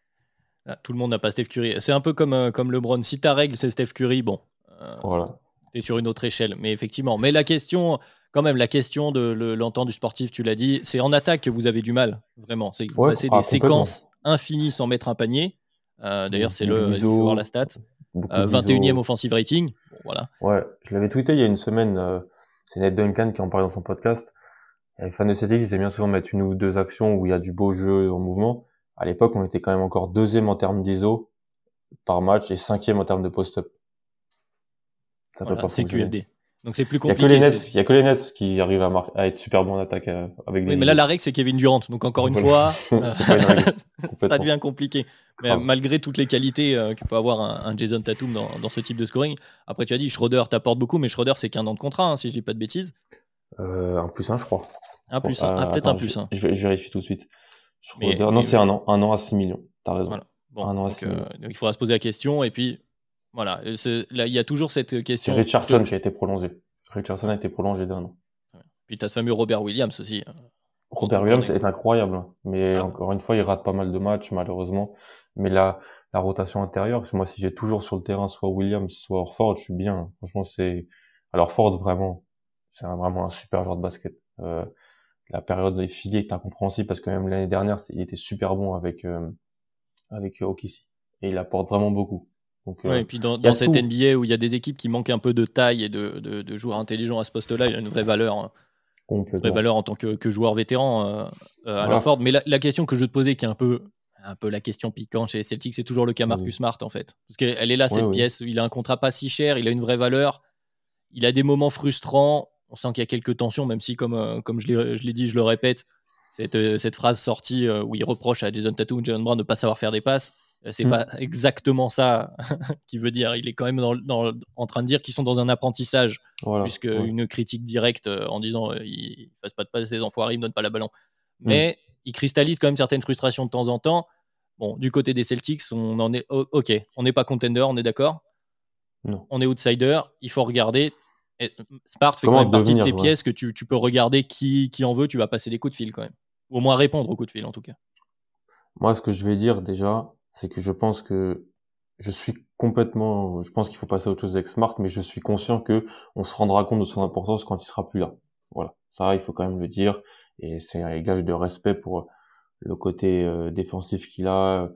Ah, tout le monde n'a pas Steph Curry. C'est un peu comme, euh, comme LeBron. Si ta règle, c'est Steph Curry, bon. Euh, voilà. T'es sur une autre échelle. Mais effectivement. Mais la question, quand même, la question de l'entente du sportif, tu l'as dit, c'est en attaque que vous avez du mal. Vraiment. C'est vous passez des ah, séquences infinies sans mettre un panier. Euh, d'ailleurs, c'est le. Il faut voir la stat. 21e offensive rating voilà. Ouais, je l'avais tweeté il y a une semaine. Euh, c'est Ned Duncan qui en parlait dans son podcast. Les fans de Celtics, ils aiment bien souvent mettre une ou deux actions où il y a du beau jeu en mouvement. À l'époque, on était quand même encore deuxième en termes d'ISO par match et cinquième en termes de post-up. Ça peut pas C'est QFD. Donc c'est plus compliqué. Il y a que les Nets, il y a que les Nets qui arrivent à, à être super bons en attaque euh, avec des. Oui, mais là la règle c'est Kevin Durant. Donc encore une fois, <laughs> <laughs> ça devient compliqué. Mais malgré toutes les qualités euh, que peut avoir un, Jason Tatum dans, dans, ce type de scoring. Après tu as dit Schroeder t'apporte beaucoup, mais Schroeder c'est qu'un an de contrat hein, si je dis pas de bêtises. Euh, un plus un je crois. Un plus un, ah, peut-être un plus un. Je, je, vérifie tout de suite. Schroeder, non c'est un an, un an à 6 millions. T'as raison. Bon, un an à 6 millions. donc il faudra se poser la question et puis voilà, là, il y a toujours cette question. C'est Richardson qui a été prolongé. Richardson a été prolongé d'un an. Puis tu as ce fameux Robert Williams aussi. Hein. Robert Williams est incroyable, hein. mais ah. encore une fois, il rate pas mal de matchs, malheureusement. Mais la, la rotation intérieure, parce que moi, si j'ai toujours sur le terrain soit Williams, soit Orford, je suis bien. Franchement, c'est. Alors, Ford, vraiment, c'est vraiment un super joueur de basket. Euh, la période des filets est incompréhensible parce que même l'année dernière, il était super bon avec, euh, avec OKC. Et il apporte vraiment beaucoup. Donc, ouais, euh, et puis dans, dans cette NBA où il y a des équipes qui manquent un peu de taille et de, de, de joueurs intelligents à ce poste-là, il y a une vraie valeur, hein. une vraie valeur en tant que, que joueur vétéran euh, euh, à la Ford. Mais la, la, question que je te posais, qui est un peu, un peu la question piquante chez les Celtics, c'est toujours le cas Marcus Smart en fait. Parce qu'elle est là, cette pièce. Il a un contrat pas si cher, il a une vraie valeur. Il a des moments frustrants. On sent qu'il y a quelques tensions, même si, comme, comme je l'ai dit, je le répète, cette, cette phrase sortie où il reproche à Jason Tatum ou Jalen Brown de ne pas savoir faire des passes c'est mm. pas exactement ça <laughs> qui veut dire. Il est quand même dans, en train de dire qu'ils sont dans un apprentissage, puisque une critique directe euh, en disant euh, ils fassent pas de passe, ces enfoirés, ils me donnent pas la ballon. Mm. Mais il cristallise quand même certaines frustrations de temps en temps. Bon, du côté des Celtics, on en est ok, on n'est pas contender, on est d'accord. On est outsider, il faut regarder. Et Spart fait quand même partie de ces pièces que tu, tu, peux regarder qui, qui en veut, tu vas passer des coups de fil quand même. Ou au moins répondre aux coups de fil en tout cas. Moi, ce que je vais dire déjà, c'est que je pense que je suis complètement, je pense qu'il faut passer à autre chose avec Smart, mais je suis conscient que on se rendra compte de son importance quand il sera plus là. Voilà, ça, il faut quand même le dire. Et c'est un gage de respect pour le côté euh, défensif qu'il a.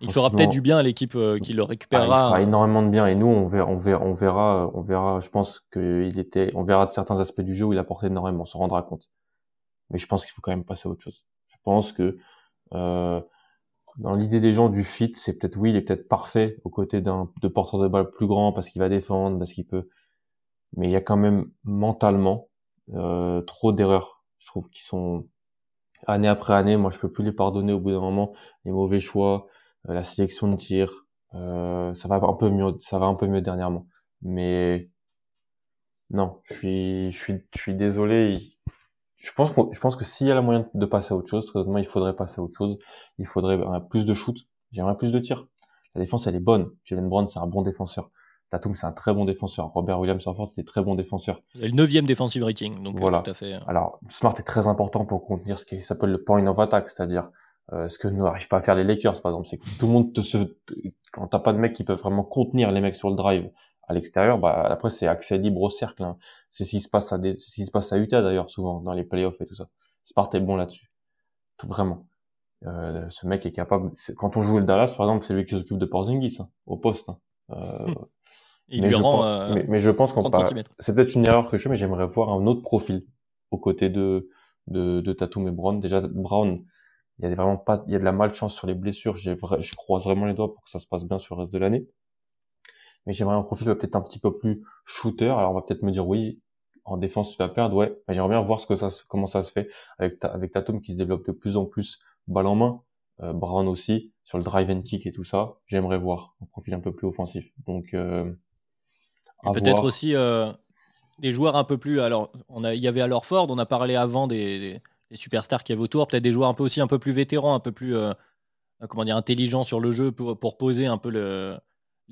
Il fera peut-être du bien à l'équipe euh, qui le récupérera. Ah, il fera énormément de bien. Et nous, on verra, on verra, on verra, on verra je pense qu'il était, on verra de certains aspects du jeu où il a apporté énormément. On se rendra compte. Mais je pense qu'il faut quand même passer à autre chose. Je pense que euh, dans l'idée des gens du fit, c'est peut-être oui, il est peut-être parfait aux côtés d'un de porteur de balle plus grand parce qu'il va défendre, parce qu'il peut. Mais il y a quand même mentalement euh, trop d'erreurs. Je trouve qu'ils sont année après année. Moi, je peux plus les pardonner au bout d'un moment. Les mauvais choix, euh, la sélection de tir, euh, ça va un peu mieux. Ça va un peu mieux dernièrement. Mais non, je suis, je suis, je suis désolé je pense que je pense que s'il y a la moyen de passer à autre chose, honnêtement, il faudrait passer à autre chose. Il faudrait plus de shoot. J'aimerais plus de tirs. La défense, elle est bonne. Jalen Brown, c'est un bon défenseur. Tatum, c'est un très bon défenseur. Robert Williams c'est des très bons défenseurs. A le neuvième defensive rating, donc voilà. tout à fait. Euh. Alors, Smart est très important pour contenir ce qui s'appelle le point of attack, c'est-à-dire euh, ce que n'arrivent pas à faire les Lakers, par exemple, c'est que tout le monde te se, quand t'as pas de mecs qui peuvent vraiment contenir les mecs sur le drive, à l'extérieur, bah après c'est accès libre au cercle. Hein. C'est ce qui se passe à des, c'est ce qui se passe à Utah d'ailleurs souvent dans les playoffs et tout ça. Smart est bon là-dessus, tout vraiment. Euh, ce mec est capable. Quand on joue le Dallas par exemple, c'est lui qui s'occupe de Porzingis hein, au poste. Hein. Euh, hmm. Il mais, lui je rend, pense, euh, mais, je pense qu'on c'est peut-être une erreur que je fais, mais j'aimerais voir un autre profil aux côtés de de, de Tatum et Brown. Déjà Brown, il y a vraiment pas, il y a de la malchance sur les blessures. J'ai je croise vraiment les doigts pour que ça se passe bien sur le reste de l'année mais j'aimerais un profil peut-être un petit peu plus shooter. Alors on va peut-être me dire oui, en défense tu vas perdre, ouais, mais j'aimerais bien voir ce que ça, comment ça se fait avec ta, avec Tatum qui se développe de plus en plus balle en main, euh, Brown aussi sur le drive and kick et tout ça. J'aimerais voir un profil un peu plus offensif. Donc euh, peut-être aussi euh, des joueurs un peu plus. Alors on a, il y avait alors Ford, on a parlé avant des, des, superstars qui avaient autour, peut-être des joueurs un peu aussi un peu plus vétérans, un peu plus comment dire intelligents sur le jeu pour, pour poser un peu le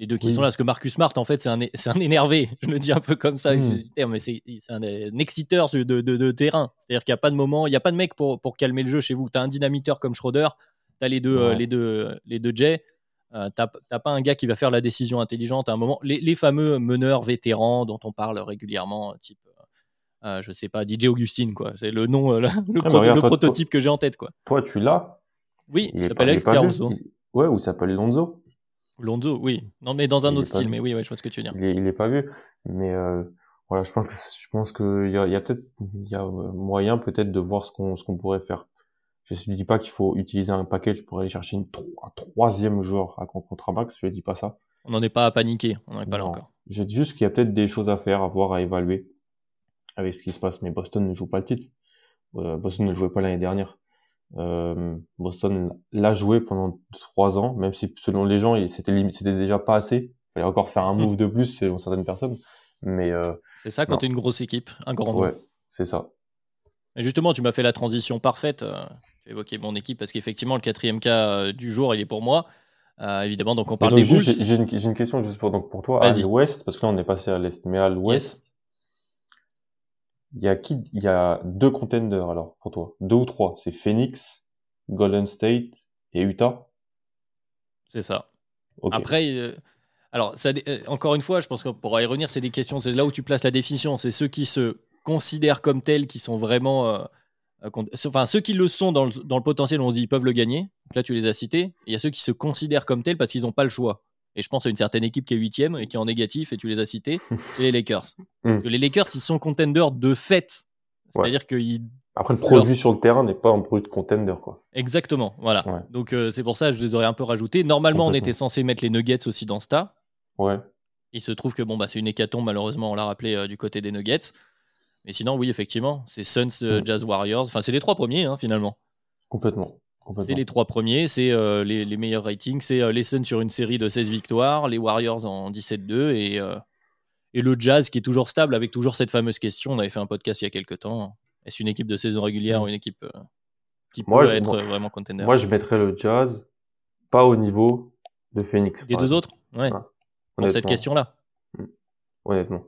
les deux qui sont là. Parce que Marcus Smart, en fait, c'est un, un, énervé. <laughs> Je le dis un peu comme ça, hmm. mais c'est un, exciteur de, de, de terrain. C'est-à-dire qu'il n'y a pas de moment, il n'y a pas de mec pour, pour calmer le jeu chez vous. Tu as un dynamiteur comme Schroeder, tu as les deux, euh, les deux, les deux Jay. Euh, tu n'as pas un gars qui va faire la décision intelligente à un moment. Les, les fameux meneurs vétérans dont on parle régulièrement, type, euh, je sais pas, DJ Augustine, quoi. C'est le nom, <laughs> le, ah, prototype que j'ai en tête, quoi. Toi, tu l'as? Oui, il s'appelle Caruso. Ouais, ou s'appelle Lonzo. Lonzo, oui. Non, mais dans un autre style, mais oui, oui, je vois ce que tu veux dire. Il est, il est pas vu, mais euh, voilà, je pense que je pense qu'il y a, y a peut-être il y a moyen peut-être de voir ce qu'on ce qu'on pourrait faire. Je ne dis pas qu'il faut utiliser un package pour aller chercher une, un troisième joueur à contrat max, je dis pas ça. On n'en est pas à paniquer, on n'en est pas là encore. J'ai juste qu'il y a peut-être des choses à faire, à voir, à évaluer avec ce qui se passe. Mais Boston ne joue pas le titre. Euh, Boston ne jouait pas l'année dernière. Euh, Boston l'a joué pendant trois ans, même si selon les gens, c'était c'était déjà pas assez. Il fallait encore faire un move de plus selon certaines personnes. Mais euh, c'est ça quand tu es une grosse équipe, un grand Ouais, c'est ça. Et justement, tu m'as fait la transition parfaite. Euh, tu évoqué mon équipe parce qu'effectivement, le quatrième cas du jour, il est pour moi. évidemment, donc on parle des Bulls. J'ai une, une, question juste pour, donc pour toi, à l'ouest, parce que là on est passé à l'est, mais à l'ouest, il y a qui Il y a deux contenders alors pour toi, deux ou trois. C'est Phoenix, Golden State et Utah. C'est ça. Après, euh, alors ça, euh, encore une fois, je pense que pour y revenir, c'est des questions. C'est là où tu places la définition. C'est ceux qui se considèrent comme tels, qui sont vraiment, euh, enfin ceux qui le sont dans le, dans le potentiel, on se dit ils peuvent le gagner. là, tu les as cités. Il y a ceux qui se considèrent comme tels parce qu'ils n'ont pas le choix. Et je pense à une certaine équipe qui est huitième et qui est en négatif, et tu les as cités, <laughs> c'est les Lakers. Hmm. Les Lakers, ils sont contenders de fait. C'est-à-dire qu'ils. Après, le produit sur le terrain n'est pas un produit de contender, quoi. Exactement, voilà. Donc, euh, c'est pour ça que je les aurais un peu rajoutés. Normalement, on était censé mettre les Nuggets aussi dans ce tas. Ouais. Il se trouve que bon, bah, c'est une hécatombe, malheureusement, on l'a rappelé euh, du côté des Nuggets. Mais sinon, oui, effectivement, c'est Suns, euh. Jazz Warriors. Enfin, c'est les trois premiers, hein, finalement. Complètement. C'est les trois premiers, c'est euh, les, meilleurs ratings. C'est euh, les Suns sur une série de 16 victoires, les Warriors en 17-2 et, euh, et le Jazz qui est toujours stable avec toujours cette fameuse question. On avait fait un podcast il y a quelques temps. Est-ce une équipe de saison régulière ou une équipe qui peut être vraiment contender? Moi, je mettrais le Jazz pas au niveau de Phoenix. Des deux autres? Ouais. Pour cette question-là. Mm. Honnêtement.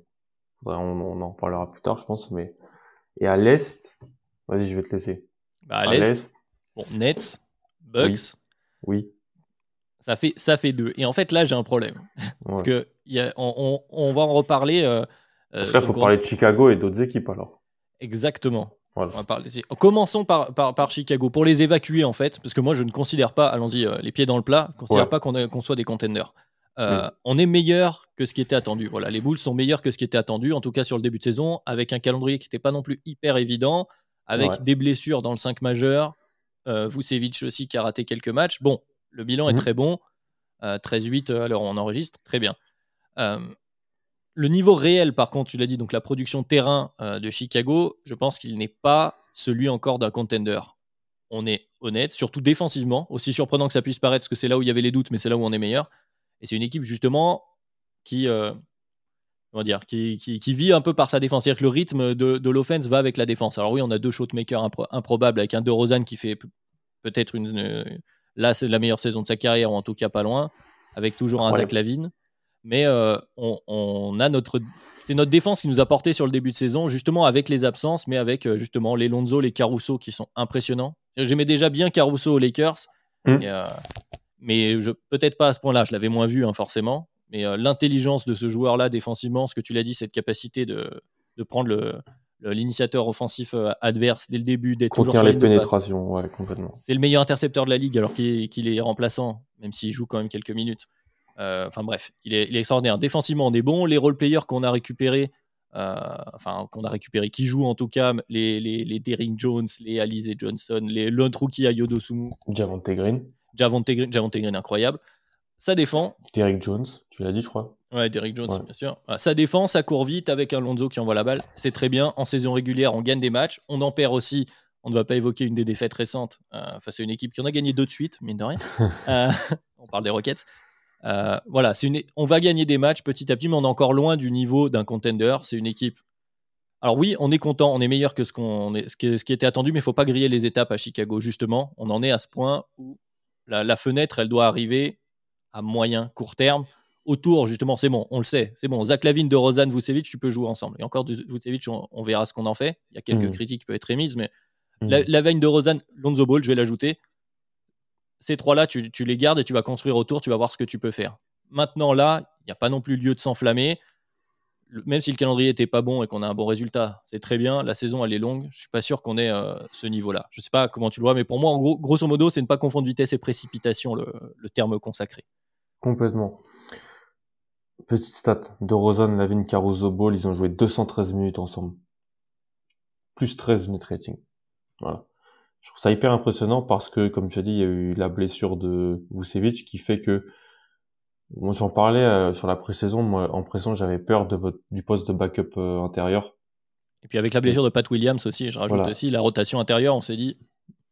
On, en parlera plus tard, je pense. Mais... Et à l'Est, vas-y, je vais te laisser. Bah, à, l'Est? Bon, Nets, Bucks. Oui. Ça, fait, ça fait deux. Et en fait, là, j'ai un problème. <laughs> Parce que y a, on, on, va en reparler. Euh, Parce là, il faut parler de Chicago et d'autres équipes alors. Exactement. Commençons par, par, Chicago. Pour les évacuer, en fait, parce que moi, je ne considère pas, allons-y, euh, les pieds dans le plat, je ne considère pas qu'on soit des contenders. Euh, on est meilleur que ce qui était attendu. Voilà, les Bulls sont meilleurs que ce qui était attendu, en tout cas sur le début de saison, avec un calendrier qui n'était pas non plus hyper évident, avec des blessures dans le 5 majeur. Euh, Vucevic aussi qui a raté quelques matchs. Bon, le bilan est mhm. très bon. 13-8 alors on enregistre, très bien. Le niveau réel, par contre, tu l'as dit, donc la production terrain euh, de Chicago, je pense qu'il n'est pas celui encore d'un contender. On est honnête, surtout défensivement, aussi surprenant que ça puisse paraître, parce que c'est là où il y avait les doutes, mais c'est là où on est meilleur. Et c'est une équipe justement qui, dire, qui, vit un peu par sa défense. C'est-à-dire que le rythme de, l'offense va avec la défense. Alors oui, on a deux shotmakers improbables avec un De Rosanne qui fait peut-être une. Euh, là, c'est la meilleure saison de sa carrière, ou en tout cas pas loin, avec toujours un Zach Lavine mais euh, on, a notre c'est notre défense qui nous a porté sur le début de saison justement avec les absences mais avec euh, justement les Lonzo les Caruso qui sont impressionnants j'aimais déjà bien Caruso aux Lakers mm. euh, mais peut-être pas à ce point-là je l'avais moins vu hein, forcément mais l'intelligence de ce joueur là défensivement ce que tu l'as dit cette capacité de, de prendre le l'initiateur offensif adverse dès le début, d'être toujours sur les pénétrations, ouais, complètement. C'est le meilleur intercepteur de la ligue alors qu'il est remplaçant, même s'il joue quand même quelques minutes. Euh, enfin bref, il est, extraordinaire. Défensivement, on est bon. Les role players qu'on a récupérés, euh, enfin qu'on a récupéré, qui jouent en tout cas, les, les, les Derrick Jones, les Alize Johnson, les l'autre rookie à Yodosumu. Javonte Green. Javonte Green, Javonte Green, incroyable. Ça défend. Derrick Jones, tu l'as dit, je crois. Ouais, Derrick Jones, bien sûr. ça défend, ça court vite avec un Lonzo qui envoie la balle. C'est très bien. En saison régulière, on gagne des matchs. On en perd aussi. On ne va pas évoquer une des défaites récentes euh, face à une équipe qui en a gagné deux de suite, mine de rien. <laughs> <laughs> on parle des Rockets. Euh, voilà, une... on va gagner des matchs petit à petit, mais on est encore loin du niveau d'un contender. C'est une équipe. Alors oui, on est content, on est meilleur que ce, qu'on est... ce, qui... ce qui était attendu, mais il faut pas griller les étapes à Chicago. Justement, on en est à ce point où la, fenêtre, elle doit arriver à moyen, court terme. Autour, justement, c'est bon, on le sait, c'est bon. Zach Lavine, de Rosanne, Vucevic, tu peux jouer ensemble. Et encore, Vucevic, on, on verra ce qu'on en fait. Il y a quelques mmh. critiques qui peuvent être émises, mais mmh. la, veine de Rosanne, Lonzo Ball, je vais l'ajouter ces trois-là, tu, les gardes et tu vas construire autour, tu vas voir ce que tu peux faire. Maintenant, là, il n'y a pas non plus lieu de s'enflammer. Même si le calendrier n'était pas bon et qu'on a un bon résultat, c'est très bien. La saison, elle est longue. Je suis pas sûr qu'on ait euh, ce niveau-là. Je ne sais pas comment tu le vois, mais pour moi, en gros, grosso modo, c'est ne pas confondre vitesse et précipitation, le, terme consacré. Complètement. Petite stat, de Rosanne, Lavine, Caruso, Ball, ils ont joué 213 minutes ensemble. Plus 13 net rating. Voilà je trouve ça hyper impressionnant parce que, comme tu as dit, il y a eu la blessure de Vucevic qui fait que, moi j'en parlais euh, sur la pré-saison, moi en pré j'avais peur de votre, du poste de backup euh, intérieur. Et puis avec la blessure de Pat Williams aussi, je rajoute aussi la rotation intérieure, on s'est dit.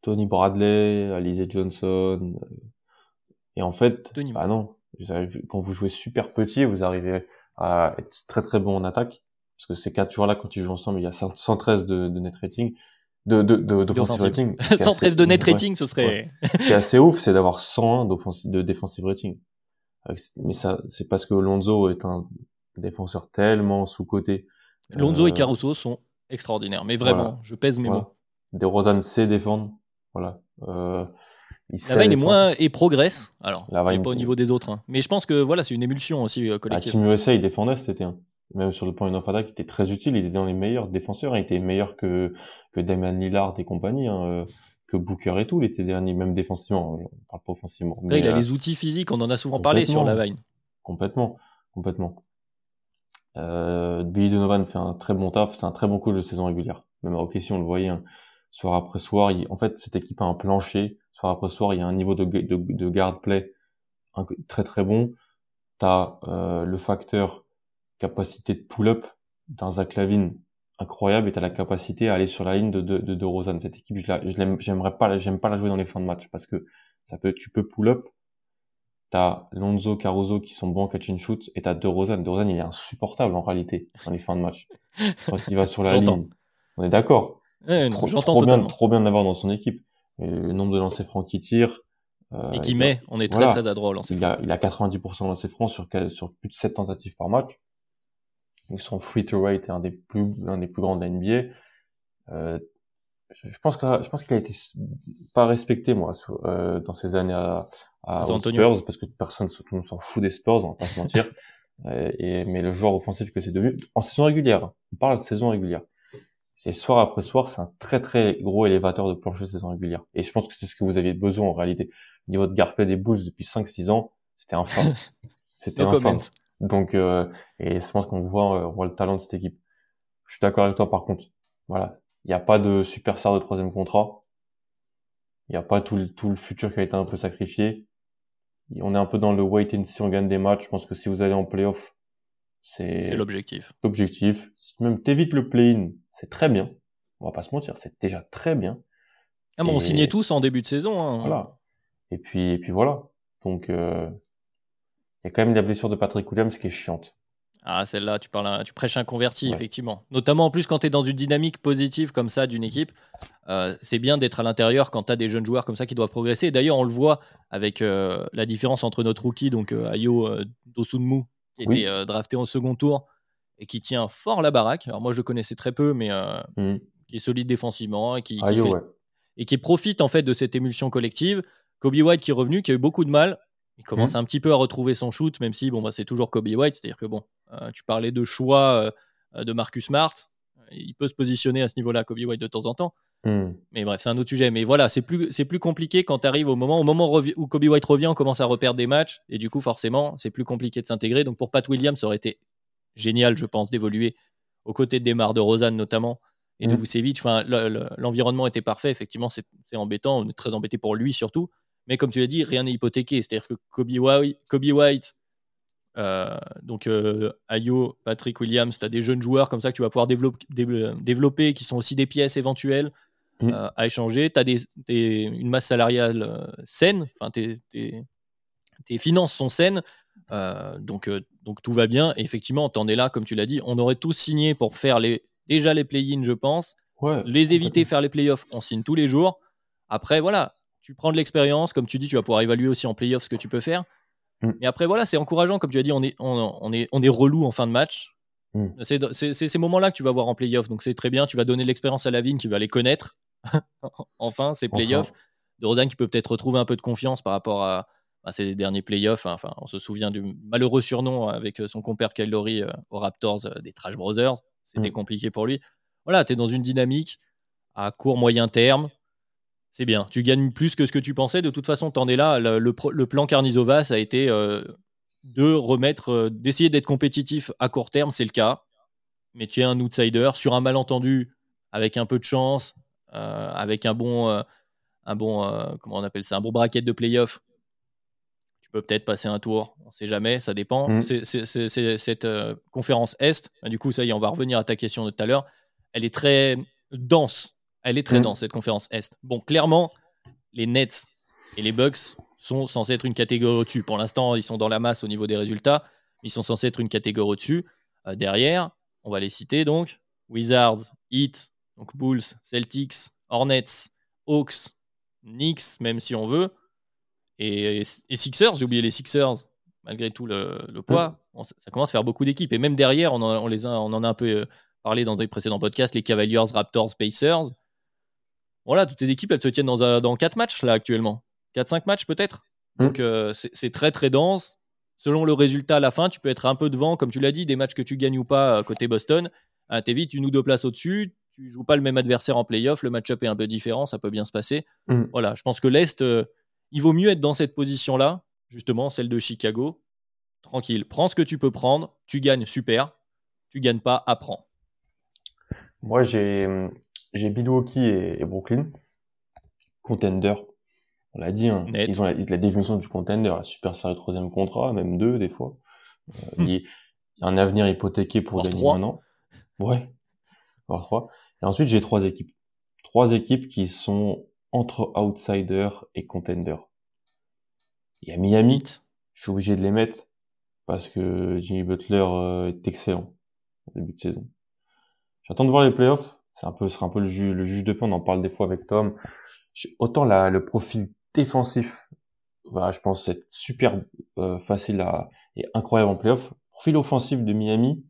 Tony Bradley, Alize Johnson. Euh, et en fait, bah non, quand vous jouez super petit, vous arrivez à être très très bon en attaque. Parce que ces quatre joueurs-là, quand ils jouent ensemble, il y a 113 de, de net rating de, de, de, rating. 113 <laughs> de net rating, ce serait. Ce qui est assez ouf, c'est d'avoir 101 de defensive rating. Mais ça, c'est parce que Lonzo est un défenseur tellement sous-côté. Lonzo et euh, Caruso sont extraordinaires, mais vraiment, je pèse mes mots. Des Rosanne sait défendre, voilà. Euh, la veine est moins et progresse. Alors, la pas au niveau des autres, hein. mais je pense que voilà, c'est une émulsion aussi euh, collective. La Team USA, il défendait cet été. Hein même sur le point of attack, il était très utile. Il était dans les meilleurs défenseurs. Il était meilleur que, que Damien Lillard et compagnie, hein, euh, que Booker et tout l'été dernier, même défensivement. On parle pas offensivement. Mais, il a euh, les outils physiques. On en a souvent parlé sur la Vine. Complètement, complètement. Euh, Billy Donovan fait un très bon taf. C'est un très bon coach de saison régulière. Même à si on le voyait, hein, soir après soir. en fait, cette équipe a un plancher. Soir après soir, il y a un niveau de, de, de guard play très très bon. T'as euh, le facteur capacité de pull-up dans Zach Lavine incroyable et tu as la capacité à aller sur la ligne de de, de, Rosanne. Cette équipe, je, l'aime, j'aimerais pas, j'aime pas la jouer dans les fins de match parce que ça peut, tu peux pull-up. T'as Lonzo, Caruso qui sont bons en catch and shoot et t'as De Rosanne. De Rosanne, il est insupportable en réalité dans les fins de match. Quand il va sur la ligne, on est d'accord. trop, trop bien, trop bien de l'avoir dans son équipe. Le nombre de lancers francs qu'il tire. Euh, et qui met, on est très très adroit au lancer. Il a, il a 90% de lancers francs sur, sur plus de 7 tentatives par match son free to rate est un des plus, un des plus grands de la NBA. Euh, je, pense que je pense qu'il a été pas respecté moi euh, dans ces années à, à Spurs parce que personne tout le monde s'en fout des Spurs on va pas se mentir <laughs> euh, et mais le joueur offensif que c'est devenu en saison régulière on parle de saison régulière c'est soir après soir, c'est un très très gros élévateur de plancher de saison régulière. Et je pense que c'est ce que vous aviez besoin en réalité. Au niveau de Garplay des Bulls depuis 5-6 ans, c'était infâme. <laughs> c'était infâme. Donc, euh, et je pense qu'on voit, euh, on voit le talent de cette équipe. Je suis d'accord avec toi par contre. Voilà, il n'y a pas de superstar de troisième contrat. Il n'y a pas tout le, tout le futur qui a été un peu sacrifié. On est un peu dans le wait and see, on gagne des matchs. Je pense que si vous allez en playoff, c'est l'objectif. L'objectif. Même t'évites le play-in, c'est très bien. On va pas se mentir, c'est déjà très bien. Ah, mais on signait tous en début de saison. Hein. Voilà. Et puis, et puis voilà. Donc, euh, il y a quand même la blessure de Patrick Williams qui est chiante. Ah, celle-là, tu parles, tu prêches un converti, effectivement. Notamment en plus quand tu es dans une dynamique positive comme ça d'une équipe, euh, c'est bien d'être à l'intérieur quand tu as des jeunes joueurs comme ça qui doivent progresser. D'ailleurs, on le voit avec euh, la différence entre notre rookie, donc Ayo Dosunmu, qui était drafté en second tour et qui tient fort la baraque. Alors moi, je le connaissais très peu, mais mmh. qui est solide défensivement et qui, et qui profite en fait de cette émulsion collective. Kobe White qui est revenu, qui a eu beaucoup de mal. Il commence mmh. un petit peu à retrouver son shoot, même si bon, bah, c'est toujours Kobe White. C'est-à-dire que bon, euh, tu parlais de choix euh, de Marcus Smart. Il peut se positionner à ce niveau-là, Kobe White, de temps en temps. Mmh. Mais bref, c'est un autre sujet. Mais voilà, c'est plus, c'est plus compliqué quand tu arrives au moment, au moment où Kobe White revient, on commence à reperdre des matchs. Et du coup, forcément, c'est plus compliqué de s'intégrer. Donc pour Pat Williams, ça aurait été génial, je pense, d'évoluer aux côtés de Demar de Rosanne notamment et de mmh. Vucevic. Enfin, l'environnement était parfait. Effectivement, c'est embêtant. On est très embêté pour lui surtout. Mais comme tu l'as dit, rien n'est hypothéqué. C'est-à-dire que Kobe White, Kobe White euh, donc euh, Ayo, Patrick Williams, tu as des jeunes joueurs comme ça que tu vas pouvoir développer, développer qui sont aussi des pièces éventuelles mm. euh, à échanger. Tu as des, une masse salariale saine, enfin, tes, tes, finances sont saines, donc, donc tout va bien. Et effectivement, tu en es là, comme tu l'as dit, on aurait tous signé pour faire les, déjà les play-ins, je pense. les éviter, faire les playoffs, on signe tous les jours. Après, voilà, tu prends de l'expérience, comme tu dis, tu vas pouvoir évaluer aussi en playoff ce que tu peux faire. Mm. Mais après, voilà, c'est encourageant, comme tu as dit, on est, on, est, on est relou en fin de match. Mm. C'est ces moments-là que tu vas voir en playoff, donc c'est très bien. Tu vas donner de l'expérience à la vigne qui va les connaître. <laughs> enfin, ces playoffs. De Rosanne qui peut peut-être retrouver un peu de confiance par rapport à, ces derniers playoffs. Enfin, on se souvient du malheureux surnom avec son compère Kyle Lowry euh, aux Raptors euh, des Trash Brothers. C'était mm. compliqué pour lui. Voilà, tu es dans une dynamique à court, moyen terme c'est bien. Tu gagnes plus que ce que tu pensais. De toute façon, tu en es là. Le, plan Carnizova, ça a été euh, de remettre, euh, d'essayer d'être compétitif à court terme. C'est le cas. Mais tu es un outsider sur un malentendu, avec un peu de chance, euh, avec un bon, un bon comment on appelle ça, un bon bracket de playoff. Peux peut-être passer un tour. On ne sait jamais. Ça dépend. Mmh. C'est cette conférence Est. Du coup, ça y est, on va revenir à ta question de tout à l'heure. Elle est très dense elle est très mm. dense, cette conférence Est. Bon, clairement, les Nets et les Bucks sont censés être une catégorie au-dessus. Pour l'instant, ils sont dans la masse au niveau des résultats. Ils sont censés être une catégorie au-dessus. Euh, derrière, on va les citer donc Wizards, Heat, donc Bulls, Celtics, Hornets, Hawks, Knicks, même si on veut. Et, Sixers, j'ai oublié les Sixers, malgré tout le, poids. Mm. ça commence à faire beaucoup d'équipes. Et même derrière, on, on, les a, on en a un peu euh, parlé dans les précédents podcasts, les Cavaliers, Raptors, Pacers. Voilà, toutes ces équipes, elles se tiennent dans, dans 4 matchs là actuellement. 4-5 matchs peut-être. Mm. Donc euh, c'est très très dense. Selon le résultat à la fin, tu peux être un peu devant, comme tu l'as dit, des matchs que tu gagnes ou pas euh, côté Boston. Ah, T'es vite une ou deux places au-dessus. Tu joues pas le même adversaire en playoff. Le match-up est un peu différent. Ça peut bien se passer. Mm. Voilà, je pense que l'Est, euh, il vaut mieux être dans cette position-là, justement, celle de Chicago. Tranquille, prends ce que tu peux prendre. Tu gagnes, super. Tu gagnes pas, apprends. Moi, j'ai Milwaukee et, Brooklyn. Contender. On l'a dit, hein, ils ont la, définition du contender, la super série troisième contrat, même deux des fois. Euh, hmm. il, y a un avenir hypothéqué pour gagner maintenant. Ouais, voire trois. Et ensuite, j'ai trois équipes. Trois équipes qui sont entre outsider et contender. Il y a Miami, je suis obligé de les mettre parce que Jimmy Butler euh, est excellent au début de saison. J'attends de voir les playoffs c'est un peu, sera un peu le juge, le juge de paix. On en parle des fois avec Tom. Autant la, le profil défensif, voilà, je pense être super euh, facile à, et incroyable en playoff. Profil offensif de Miami,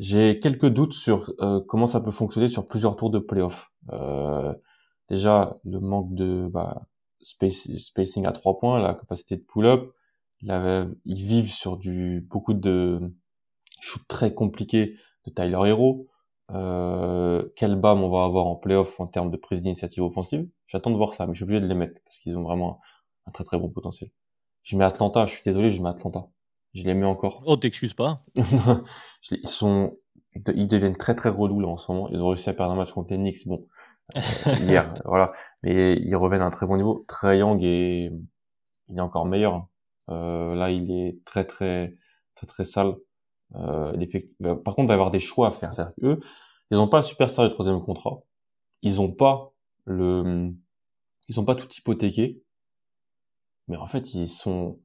j'ai quelques doutes sur euh, comment ça peut fonctionner sur plusieurs tours de playoff. Euh, déjà, le manque de bah, spacing à trois points, la capacité de pull-up, ils vivent sur du beaucoup de shoots très compliqués de Tyler Hero. euh, quel BAM on va avoir en playoff en termes de prise d'initiative offensive? J'attends de voir ça, mais je suis obligé de les mettre parce qu'ils ont vraiment un très très bon potentiel. Je mets Atlanta, je suis désolé, je mets Atlanta. Je les mets encore. Oh, t'excuses pas. <laughs> ils sont, ils deviennent très très relous là en ce moment. Ils ont réussi à perdre un match contre les Knicks, bon, <laughs> hier, voilà. Mais ils reviennent à un très bon niveau. Trey Young est, il est encore meilleur. Euh, là, il est très très très très sale. Euh, bah, par contre, il va y avoir des choix à faire. C'est-à-dire eux, ils n'ont pas le superstar du troisième contrat. Ils n'ont pas le, ils ont pas tout hypothéqué. Mais en fait, ils sont,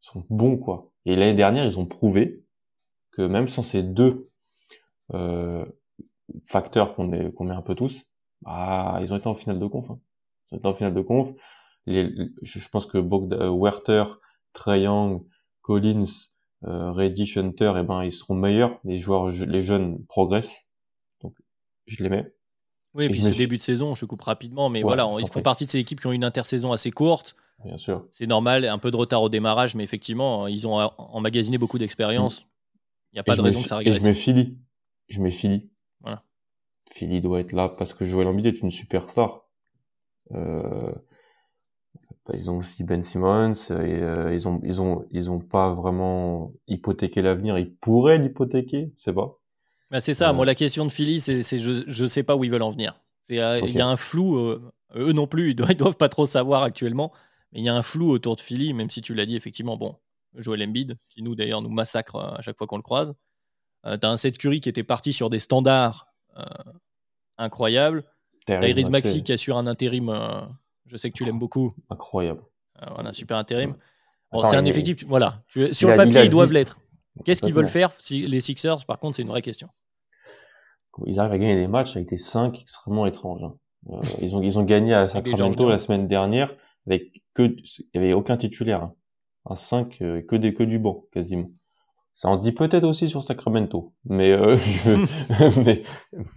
sont bons, quoi. Et l'année dernière, ils ont prouvé que même sans ces deux euh, facteurs qu'on met un peu tous, bah, ils ont été en finale de conf. Hein. Ils ont été en finale de conf. Les, je, pense que Bogda, Werther, Trae Young, Collins, euh, Reddish, Hunter, eh ben, ils seront meilleurs. Les joueurs, les jeunes progressent. Donc, je les mets. Oui, et, puis ce début de saison, je coupe rapidement, mais voilà, ils font partie de ces équipes qui ont une intersaison assez courte. Bien sûr. C'est normal, un peu de retard au démarrage, mais effectivement, ils ont emmagasiné beaucoup d'expérience. Il n'y a pas de raison que ça régresse. Et je mets Philly. Je mets Philly. Voilà. Philly doit être là parce que Joel Embiid est une superstar. Euh, bah, ils ont aussi Ben Simmons et euh, ils ont ils ont ils ont pas vraiment hypothéqué l'avenir. Ils pourraient l'hypothéquer, c'est pas. Bah c'est ça. Moi, la question de Philly, c'est je je sais pas où ils veulent en venir. Euh, il y a un flou. eux non plus, ils doivent, <laughs> doivent pas trop savoir actuellement. Mais il y a un flou autour de Philly, même si tu l'as dit effectivement. Bon, Joel Embiid, qui nous d'ailleurs nous massacre à chaque fois qu'on le croise. Euh, tu as un Seth Curry qui était parti sur des standards incroyables. T'as Iris Maxi qui assure un intérim je sais que tu l'aimes beaucoup. Incroyable. Euh, voilà, super intérim. Bon, c'est un effectif. Voilà. Sur le papier, ils doivent l'être. Qu'est-ce qu'ils veulent faire si les Sixers? Par contre, c'est une vraie question. Ils arrivent à gagner des matchs avec des 5 extrêmement étranges. Hein. Euh, ils, ont, ils ont gagné à <laughs> Sacramento la semaine dernière avec que il y avait aucun titulaire. Hein. Un 5 euh, que des que du banc quasiment. Ça en dit peut-être aussi sur Sacramento, mais, <laughs> <laughs> mais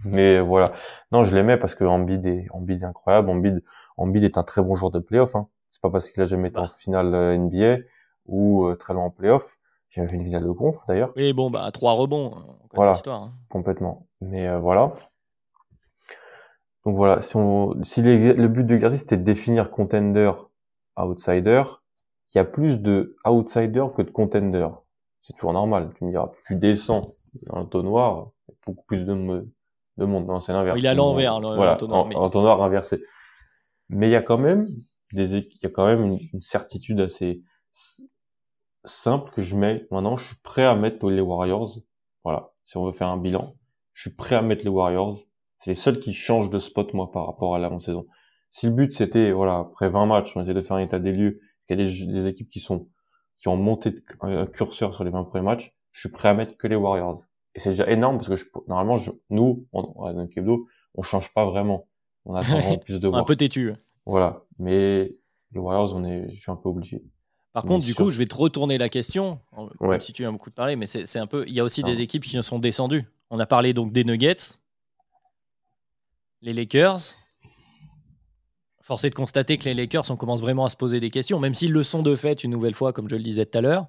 mais voilà. Non, je l'aimais parce que Embiid est Embiid est incroyable. Embiid Embiid est un très bon joueur de playoff. Hein. C'est pas parce qu'il a jamais été en bah. finale euh, NBA ou euh, très loin en playoff. J'ai jamais fait une finale de conf d'ailleurs. Oui, bon, bah trois rebonds. Hein, voilà, hein. complètement. Mais euh, voilà. Donc voilà, si, on, si le but de l'exercice c'était de définir contender, outsider, il y a plus de outsider que de contender. C'est toujours normal. Tu me diras, tu descends dans le noir, beaucoup plus de, de monde. Non, c'est l'inverse. Il est à l'envers, le, voilà, noir inversé. Mais il y a quand même des, il y a quand même une, certitude assez simple que je mets. Maintenant, je suis prêt à mettre les Warriors. Voilà. Si on veut faire un bilan, je suis prêt à mettre les Warriors. C'est les seuls qui changent de spot, moi, par rapport à l'avant-saison. Si le but c'était, voilà, après 20 matchs, on essaie de faire un état des lieux, parce qu'il y a des, équipes qui sont, qui ont monté un curseur sur les 20 premiers matchs, je suis prêt à mettre que les Warriors. Et c'est déjà énorme parce que je, normalement, je, nous, on, on, on change pas vraiment. On <laughs> attend plus de voir. un peu têtu. Voilà. Mais les Warriors, on est, je suis un peu obligé. Par contre, du coup, je vais te retourner la question, même si tu as beaucoup de parler, mais c'est un peu. Il y a aussi des équipes qui sont descendues. On a parlé donc des Nuggets, les Lakers. Force est de constater que les Lakers, on commence vraiment à se poser des questions, même s'ils le sont de fait une nouvelle fois, comme je le disais tout à l'heure.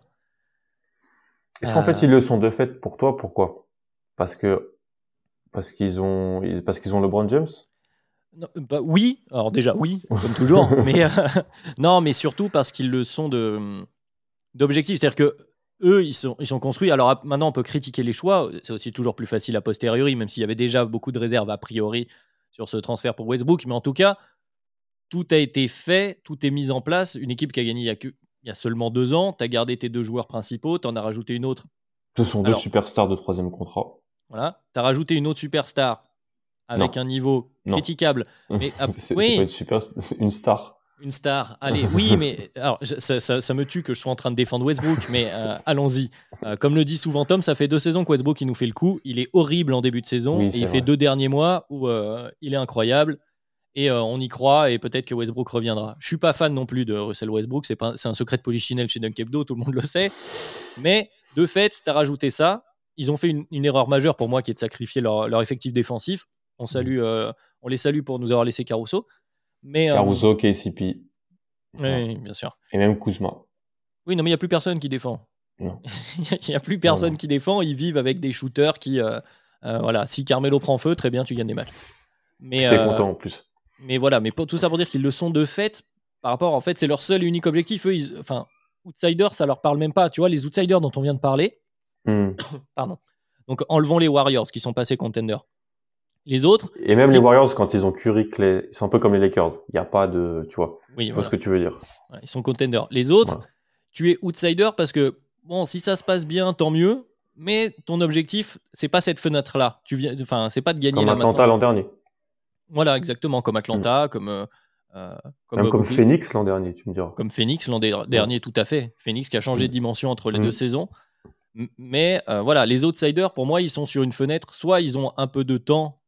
Est-ce qu'en fait ils le sont de fait pour toi? Pourquoi? Parce que parce qu'ils ont parce qu'ils ont LeBron James? Bah, oui, alors déjà oui, comme toujours, <laughs> mais euh, non, mais surtout parce qu'ils le sont de d'objectifs, c'est-à-dire que eux, ils sont, ils sont construits. Alors maintenant, on peut critiquer les choix, c'est aussi toujours plus facile a posteriori, même s'il y avait déjà beaucoup de réserves a priori sur ce transfert pour Westbrook, mais en tout cas, tout a été fait, tout est mis en place. Une équipe qui a gagné il y a, que, il y a seulement deux ans, tu as gardé tes deux joueurs principaux, tu en as rajouté une autre. Ce sont deux superstars de troisième contrat. Voilà, tu as rajouté une autre superstar avec un niveau critiquable. <laughs> Mais, c'est oui. pas une, super, une star. Une star. Allez, oui, <laughs> mais alors, ça, ça, me tue que je sois en train de défendre Westbrook, mais euh, allons-y. Euh, comme le dit souvent Tom, ça fait deux saisons que Westbrook il nous fait le coup. Il est horrible en début de saison et il fait deux derniers mois où euh, il est incroyable et on y croit et peut-être que Westbrook reviendra. Je suis pas fan non plus de Russell Westbrook, c'est un secret de polichinelle chez Dunk Hebdo, tout le monde le sait. Mais de fait, tu as rajouté ça. Ils ont fait une, une, erreur majeure pour moi qui est de sacrifier leur, leur effectif défensif. On, salue, euh, on les salue pour nous avoir laissé Caruso. Mais, euh, Caruso, KCP. Oui, bien sûr. Et même Kuzma. Oui, non, mais il n'y a plus personne qui défend. <laughs> Il n'y a plus personne qui défend. Ils vivent avec des shooters qui, euh, voilà, si Carmelo prend feu, très bien, tu gagnes des matchs. Mais t'es content en plus. Mais voilà, mais pour, tout ça pour dire qu'ils le sont de fait par rapport, en fait, c'est leur seul et unique objectif. Eux, enfin, outsiders, ça leur parle même pas. Tu vois, les outsiders dont on vient de parler, hmm. <coughs> pardon. Donc, enlevons les Warriors qui sont passés contenders. Les autres. Et même les Warriors, quand ils ont Curry, ils sont un peu comme les Lakers. Il n'y a pas de. Tu vois. Oui, vois ce que tu veux dire. ils sont contenders. Les autres, tu es outsider parce que, bon, si ça se passe bien, tant mieux. Mais ton objectif, c'est pas cette fenêtre-là. Tu viens, enfin, c'est pas de gagner. Comme Atlanta l'an dernier. Voilà, exactement, comme Atlanta, comme. Euh, euh, comme, comme Phoenix l'an dernier, tu me diras. Comme Phoenix l'an dernier, tout à fait. Phoenix qui a changé de dimension entre les deux saisons. Mais euh, voilà, les outsiders, pour moi, ils sont sur une fenêtre. Soit ils ont un peu de temps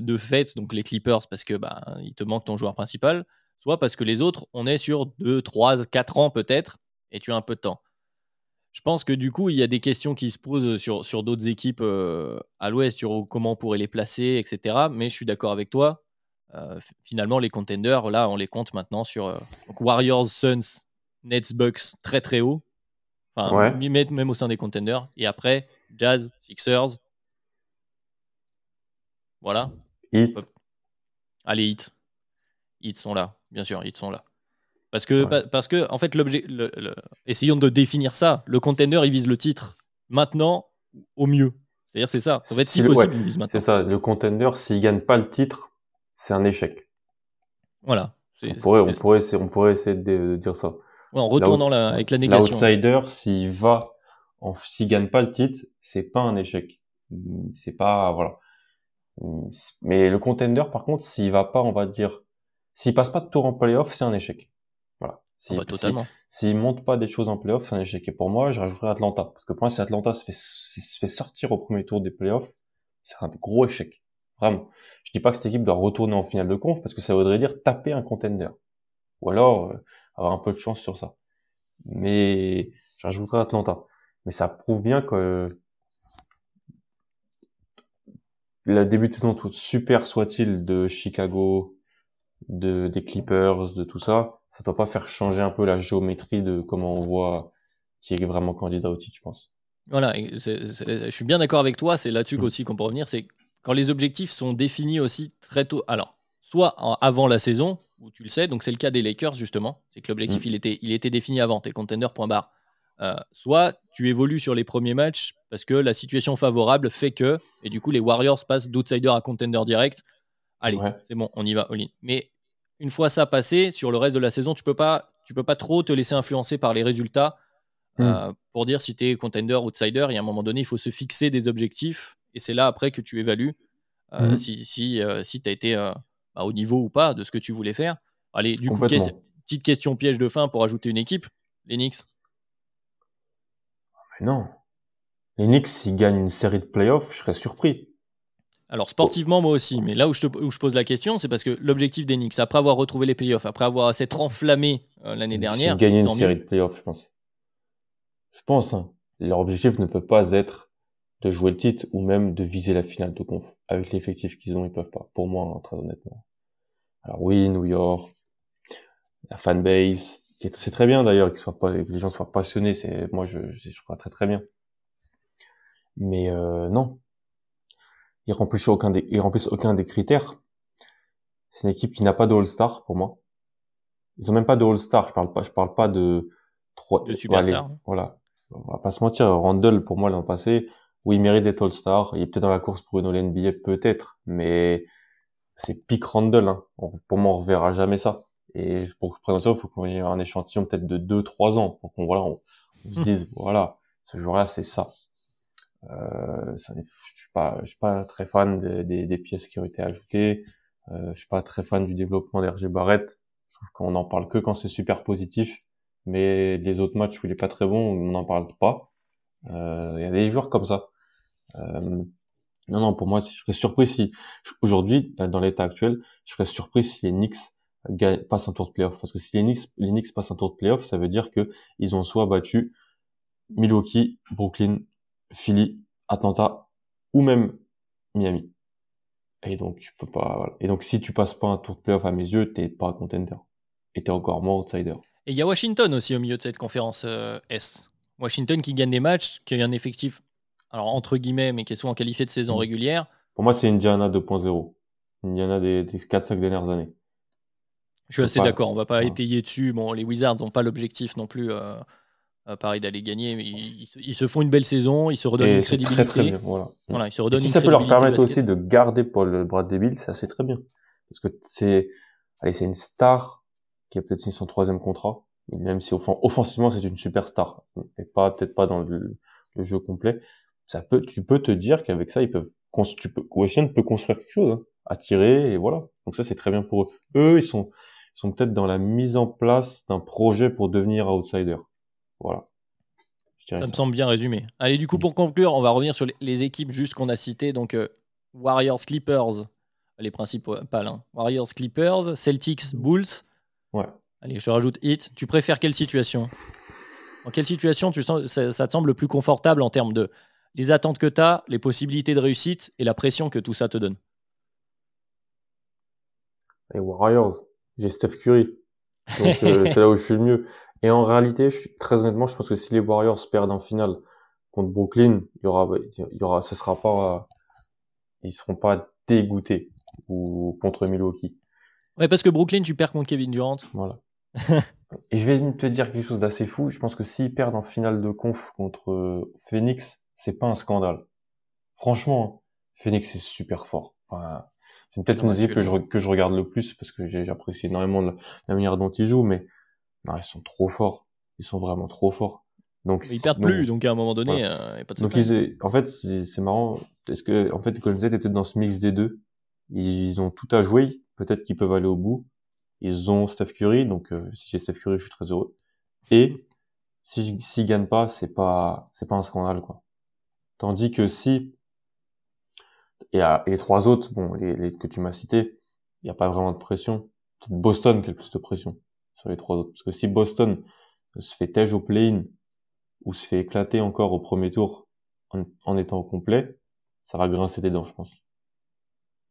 de fête, donc les Clippers, parce que bah, il te manque ton joueur principal. Soit parce que les autres, on est sur 2, 3, 4 ans peut-être, et tu as un peu de temps. Je pense que du coup, il y a des questions qui se posent sur, sur d'autres équipes à l'ouest, sur comment on pourrait les placer, etc. Mais je suis d'accord avec toi. Euh, finalement, les contenders, là, on les compte maintenant sur euh, Warriors, Suns, Nets, Bucks, très très haut. Enfin, même au sein des contenders. Et après, Jazz, Sixers. Voilà. Heat. Allez, Heat. Heat sont là, bien sûr, Heat sont là. Parce que, parce que en fait, l'objet. essayons de définir ça. Le contender, il vise le titre maintenant au mieux. C'est-à-dire, c'est ça. Va être si, possible, il vise maintenant. C'est ça. Le contender, s'il gagne pas le titre, c'est un échec. Voilà. On pourrait, on, pourrait essayer, on pourrait essayer de dire ça. en retournant la, avec la négation. L'outsider, s'il va, s'il gagne pas le titre, c'est pas un échec. C'est pas, voilà. Mais le contender, par contre, s'il va pas, on va dire, s'il passe pas de tour en playoff, c'est un échec. Voilà. S'il, ah bah, totalement. S'il monte pas des choses en playoff, c'est un échec. Et pour moi, je rajouterais Atlanta. Parce que pour moi, si Atlanta se fait, se fait sortir au premier tour des playoffs, c'est un gros échec. Vraiment. Je dis pas que cette équipe doit retourner en finale de conf parce que ça voudrait dire taper un contender. Ou alors euh, avoir un peu de chance sur ça. Mais j'ajouterai Atlanta. Mais ça prouve bien que la début de saison, tout super soit-il de Chicago, de, des Clippers, de tout ça, ça doit pas faire changer un peu la géométrie de comment on voit qui est vraiment candidat au titre, je pense. Voilà, je suis bien d'accord avec toi, c'est là-dessus mmh. aussi qu'on peut revenir, c'est quand les objectifs sont définis aussi très tôt. Alors, soit avant la saison, où tu le sais, donc c'est le cas des Lakers justement, c'est que l'objectif mm. il, était, il était défini avant, tes contenders, point barre. Euh, soit tu évolues sur les premiers matchs parce que la situation favorable fait que, et du coup les Warriors passent d'outsider à contender direct. Allez, c'est bon, on y va, all Mais une fois ça passé, sur le reste de la saison, tu peux pas, tu peux pas trop te laisser influencer par les résultats mm. euh, pour dire si tu es contender, outsider. Et à un moment donné, il faut se fixer des objectifs et c'est là après que tu évalues euh, mhm. si, si, euh, si tu as été bah, au niveau ou pas de ce que tu voulais faire. Allez, du coup, petite question piège de fin pour ajouter une équipe, les Knicks. Mais non. Les Knicks, s'ils gagnent une série de playoffs, je serais surpris. Alors sportivement, moi aussi, mais là où je, te, où je pose la question, c'est parce que l'objectif des Knicks, après avoir retrouvé les playoffs, après avoir s'être enflammé l'année dernière, gagner une série de playoffs, je pense. Je pense. Hein. Leur objectif ne peut pas être de jouer le titre ou même de viser la finale de conf. Avec l'effectif qu'ils ont, ils peuvent pas. Pour moi, hein, très honnêtement. Alors oui, New York, la fanbase, c'est très bien d'ailleurs qu'ils soient pas, que les gens soient passionnés. C'est moi, je, je, crois très très bien. Mais euh, non, ils remplissent aucun des, ils remplissent aucun des critères. C'est une équipe qui n'a pas de All-Star pour moi. Ils ont même pas de All-Star. Je parle pas, je parle pas de trois. De superstars. Voilà. On va pas se mentir. Randall, pour moi, l'an passé, oui, il mérite d'être All-Star. Il est peut-être dans la course pour une All-NBA, peut-être, mais c'est pick Randall. Hein. pour moi, on reverra jamais ça. Et pour prendre ça, il faut qu'on ait un échantillon peut-être de 2-3 ans pour qu'on voilà, on, se hmm. dise voilà, ce jour-là, c'est ça. Euh, ça je suis pas, je suis pas très fan des, des, pièces qui ont été ajoutées. Euh, je suis pas très fan du développement d'RG Barrett. Je trouve qu'on en parle que quand c'est super positif. Mais les autres matchs où il est pas très bon, on n'en parle pas. Euh, il y a des joueurs comme ça. Euh, non, non, pour moi, je serais surpris si aujourd'hui, dans l'état actuel, je serais surpris si les Knicks passent un tour de playoff. Parce que si les Knicks, les Knicks passent un tour de playoff, ça veut dire que ils ont soit battu Milwaukee, Brooklyn, Philly, Atlanta ou même Miami. Et donc tu peux pas. Et donc si tu passes pas un tour de playoff à mes yeux, t'es pas contender. Et t'es encore moins outsider. Et il y a Washington aussi au milieu de cette conférence euh, Est. Washington qui gagne des matchs, qui a un effectif alors entre guillemets, mais qui est souvent qualifié de saison Mm. régulière. Pour moi, c'est Indiana 2.0. Indiana des, des 4-5 dernières années. Je suis assez pas- d'accord, on va pas Ouais. étayer dessus. Bon, les Wizards n'ont pas l'objectif non plus, euh, pareil, d'aller gagner, mais ils, se font une belle saison, ils se redonnent Et une crédibilité. très très bien. Voilà. Voilà, ils se Et redonnent si une ça peut leur permettre basket. aussi de garder Paul Bradley Bill, c'est très bien. Parce que c'est, allez, c'est une star qui a peut-être signé son troisième contrat, même si offen- offensivement c'est une superstar, et pas peut-être pas dans le, le jeu complet. Ça peut, tu peux te dire qu'avec ça ils peuvent, tu peux, Washington peut construire quelque chose, hein, attirer et voilà. Donc ça c'est très bien pour eux. Eux ils sont, ils sont peut-être dans la mise en place d'un projet pour devenir outsider. Voilà. Ça me semble bien résumé. Allez, du coup, pour conclure, on va revenir sur les, les équipes juste qu'on a citées. Donc, euh, Warriors, Clippers, les principales. hein. Warriors, Clippers, Celtics, Bulls. Ouais. Allez, je rajoute Heat. Tu préfères quelle situation? En quelle situation tu sens, ça, ça te semble le plus confortable en termes de les attentes que tu as, les possibilités de réussite et la pression que tout ça te donne? Les Warriors, j'ai Steph Curry. Donc euh, <laughs> c'est là où je suis le mieux. Et en réalité, je suis, très honnêtement, je pense que si les Warriors perdent en finale contre Brooklyn, il y aura, il y aura, ce sera pas, ils seront pas dégoûtés ou contre Milwaukee. Ouais, parce que Brooklyn, tu perds contre Kevin Durant. Voilà. <laughs> Et je vais te dire quelque chose d'assez fou. Je pense que s'ils perdent en finale de conf contre Phoenix, c'est pas un scandale. Franchement, hein, Phoenix c'est super fort. Enfin, c'est peut-être une des équipes que je, re- que je regarde le plus parce que j'apprécie énormément la, la manière dont ils jouent, mais non, ils sont trop forts. Ils sont vraiment trop forts. Donc ils perdent plus, donc à un moment donné, Voilà. euh, pas de donc ils, en fait, c'est marrant. Est-ce que, en fait, Golden State est peut-être dans ce mix des deux? Ils ont tout à jouer. Peut-être qu'ils peuvent aller au bout. Ils ont Steph Curry, donc euh, si j'ai Steph Curry, je suis très heureux. Et si s'ils gagnent pas, c'est pas, c'est pas un scandale, quoi. Tandis que si et, à- et les trois autres, bon, les, les que tu m'as cités, il n'y a pas vraiment de pression. Boston qui a le plus de pression sur les trois autres. Parce que si Boston se fait tège au play-in ou se fait éclater encore au premier tour en, en étant au complet, ça va grincer des dents, je pense.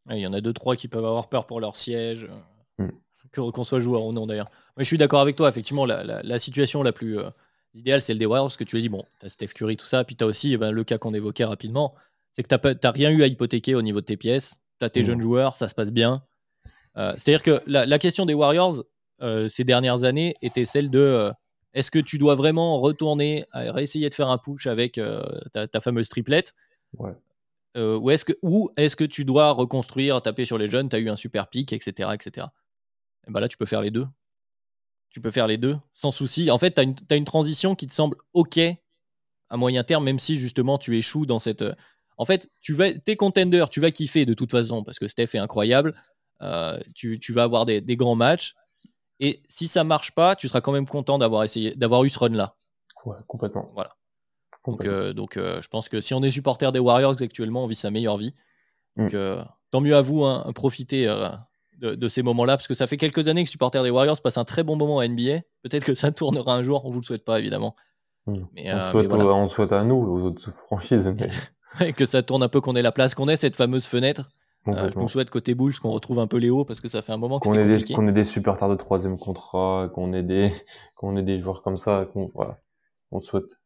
Il y en a deux, trois qui peuvent avoir peur pour leur siège, Mm. que qu'on soit joueur ou non d'ailleurs. Mais je suis d'accord avec toi, effectivement, la, la- la situation la plus euh, idéale, c'est le des Warriors, parce que tu l'as dit, bon, t'as Steph Curry, tout ça, puis t'as aussi eh ben, le cas qu'on évoquait rapidement, c'est que t'as t'as rien eu à hypothéquer au niveau de tes pièces, t'as tes jeunes joueurs, ça se passe bien. Euh, C'est-à-dire que la, la question des Warriors, ces dernières années, était celle de euh, est-ce que tu dois vraiment retourner à réessayer de faire un push avec euh, ta, ta fameuse triplette Ouais. euh, ou est-ce que, ou est-ce que tu dois reconstruire, taper sur les jeunes, tu as eu un super pic, etc. etc. Et ben là, tu peux faire les deux. Tu peux faire les deux sans souci. En fait, tu as, une une transition qui te semble OK à moyen terme, même si justement tu échoues dans cette. euh, En fait, tu vas, t'es contender, tu vas kiffer de toute façon parce que Steph est incroyable. Euh, tu, tu vas avoir des, des grands matchs. Et si ça marche pas, tu seras quand même content d'avoir essayé, d'avoir eu ce run-là. Ouais, complètement. Voilà. Donc, euh, donc euh, je pense que si on est supporter des Warriors actuellement, on vit sa meilleure vie. Donc, Mm. euh, tant mieux à vous, hein, profitez de, de ces moments-là, parce que ça fait quelques années que supporter des Warriors passe un très bon moment à NBA. Peut-être que ça <laughs> tournera un jour, on vous le souhaite pas évidemment. Mm. Mais, on, souhaite, mais voilà. on souhaite à nous, aux autres franchises, mais <laughs> que ça tourne un peu, qu'on ait la place, qu'on ait cette fameuse fenêtre. Euh, je nous souhaite côté Bulls qu'on retrouve un peu Léo, parce que ça fait un moment qu'on ait des, qu'on ait des super stars de troisième contrat, qu'on ait des, qu'on ait des joueurs comme ça, qu'on, voilà. On le souhaite.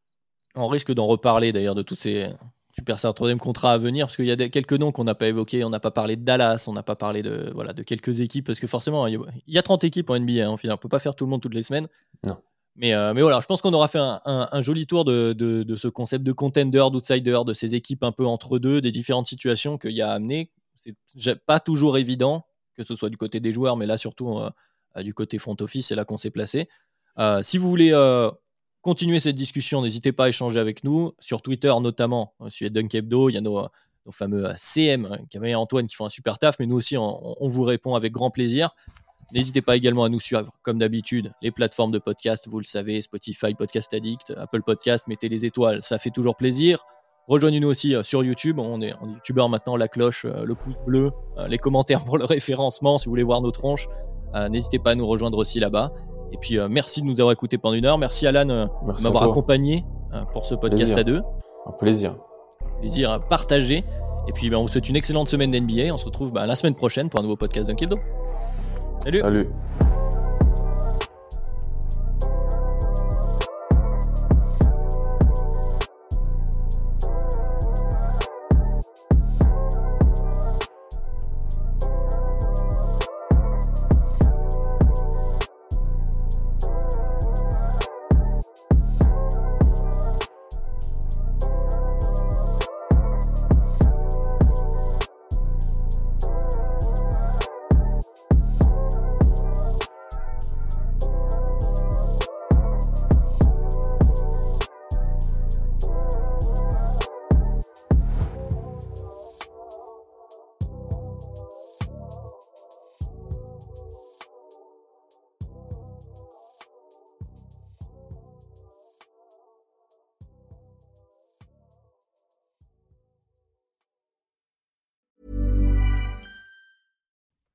On risque d'en reparler d'ailleurs de toutes ces superstars troisième contrat à venir, parce qu'il y a des- quelques noms qu'on n'a pas évoqués. On n'a pas parlé de Dallas, on n'a pas parlé de, voilà, de quelques équipes, parce que forcément, il y a- il y a 30 équipes en NBA. hein, au final. on peut pas faire tout le monde toutes les semaines. Non. Mais, euh, mais voilà, je pense qu'on aura fait un, un- un joli tour de, de- de ce concept de contender, d'outsider, de ces équipes un peu entre deux, des différentes situations qu'il y a à amener. C'est pas toujours évident, que ce soit du côté des joueurs, mais là surtout euh, euh, du côté front office, c'est là qu'on s'est placé. Euh, si vous voulez continuer cette discussion, n'hésitez pas à échanger avec nous, sur Twitter notamment, de Dunk Hebdo, il y a nos, fameux CM, Camille et Antoine, qui font un super taf, mais nous aussi, on, on vous répond avec grand plaisir. N'hésitez pas également à nous suivre, comme d'habitude, les plateformes de podcast, vous le savez, Spotify, Podcast Addict, Apple Podcast, mettez les étoiles, ça fait toujours plaisir. Rejoignez-nous aussi euh, sur YouTube, on est, est youtubeur maintenant, la cloche, euh, le pouce bleu, euh, les commentaires pour le <laughs> référencement, si vous voulez voir nos tronches, n'hésitez pas à nous rejoindre aussi là-bas. Et puis merci de nous avoir écoutés pendant une heure, merci Alan de m'avoir accompagné pour ce podcast Plaisir. à deux, Un plaisir. plaisir à partager. Et puis ben, on vous souhaite une excellente semaine d'NBA, on se retrouve ben, la semaine prochaine pour un nouveau podcast d'un. Salut Salut.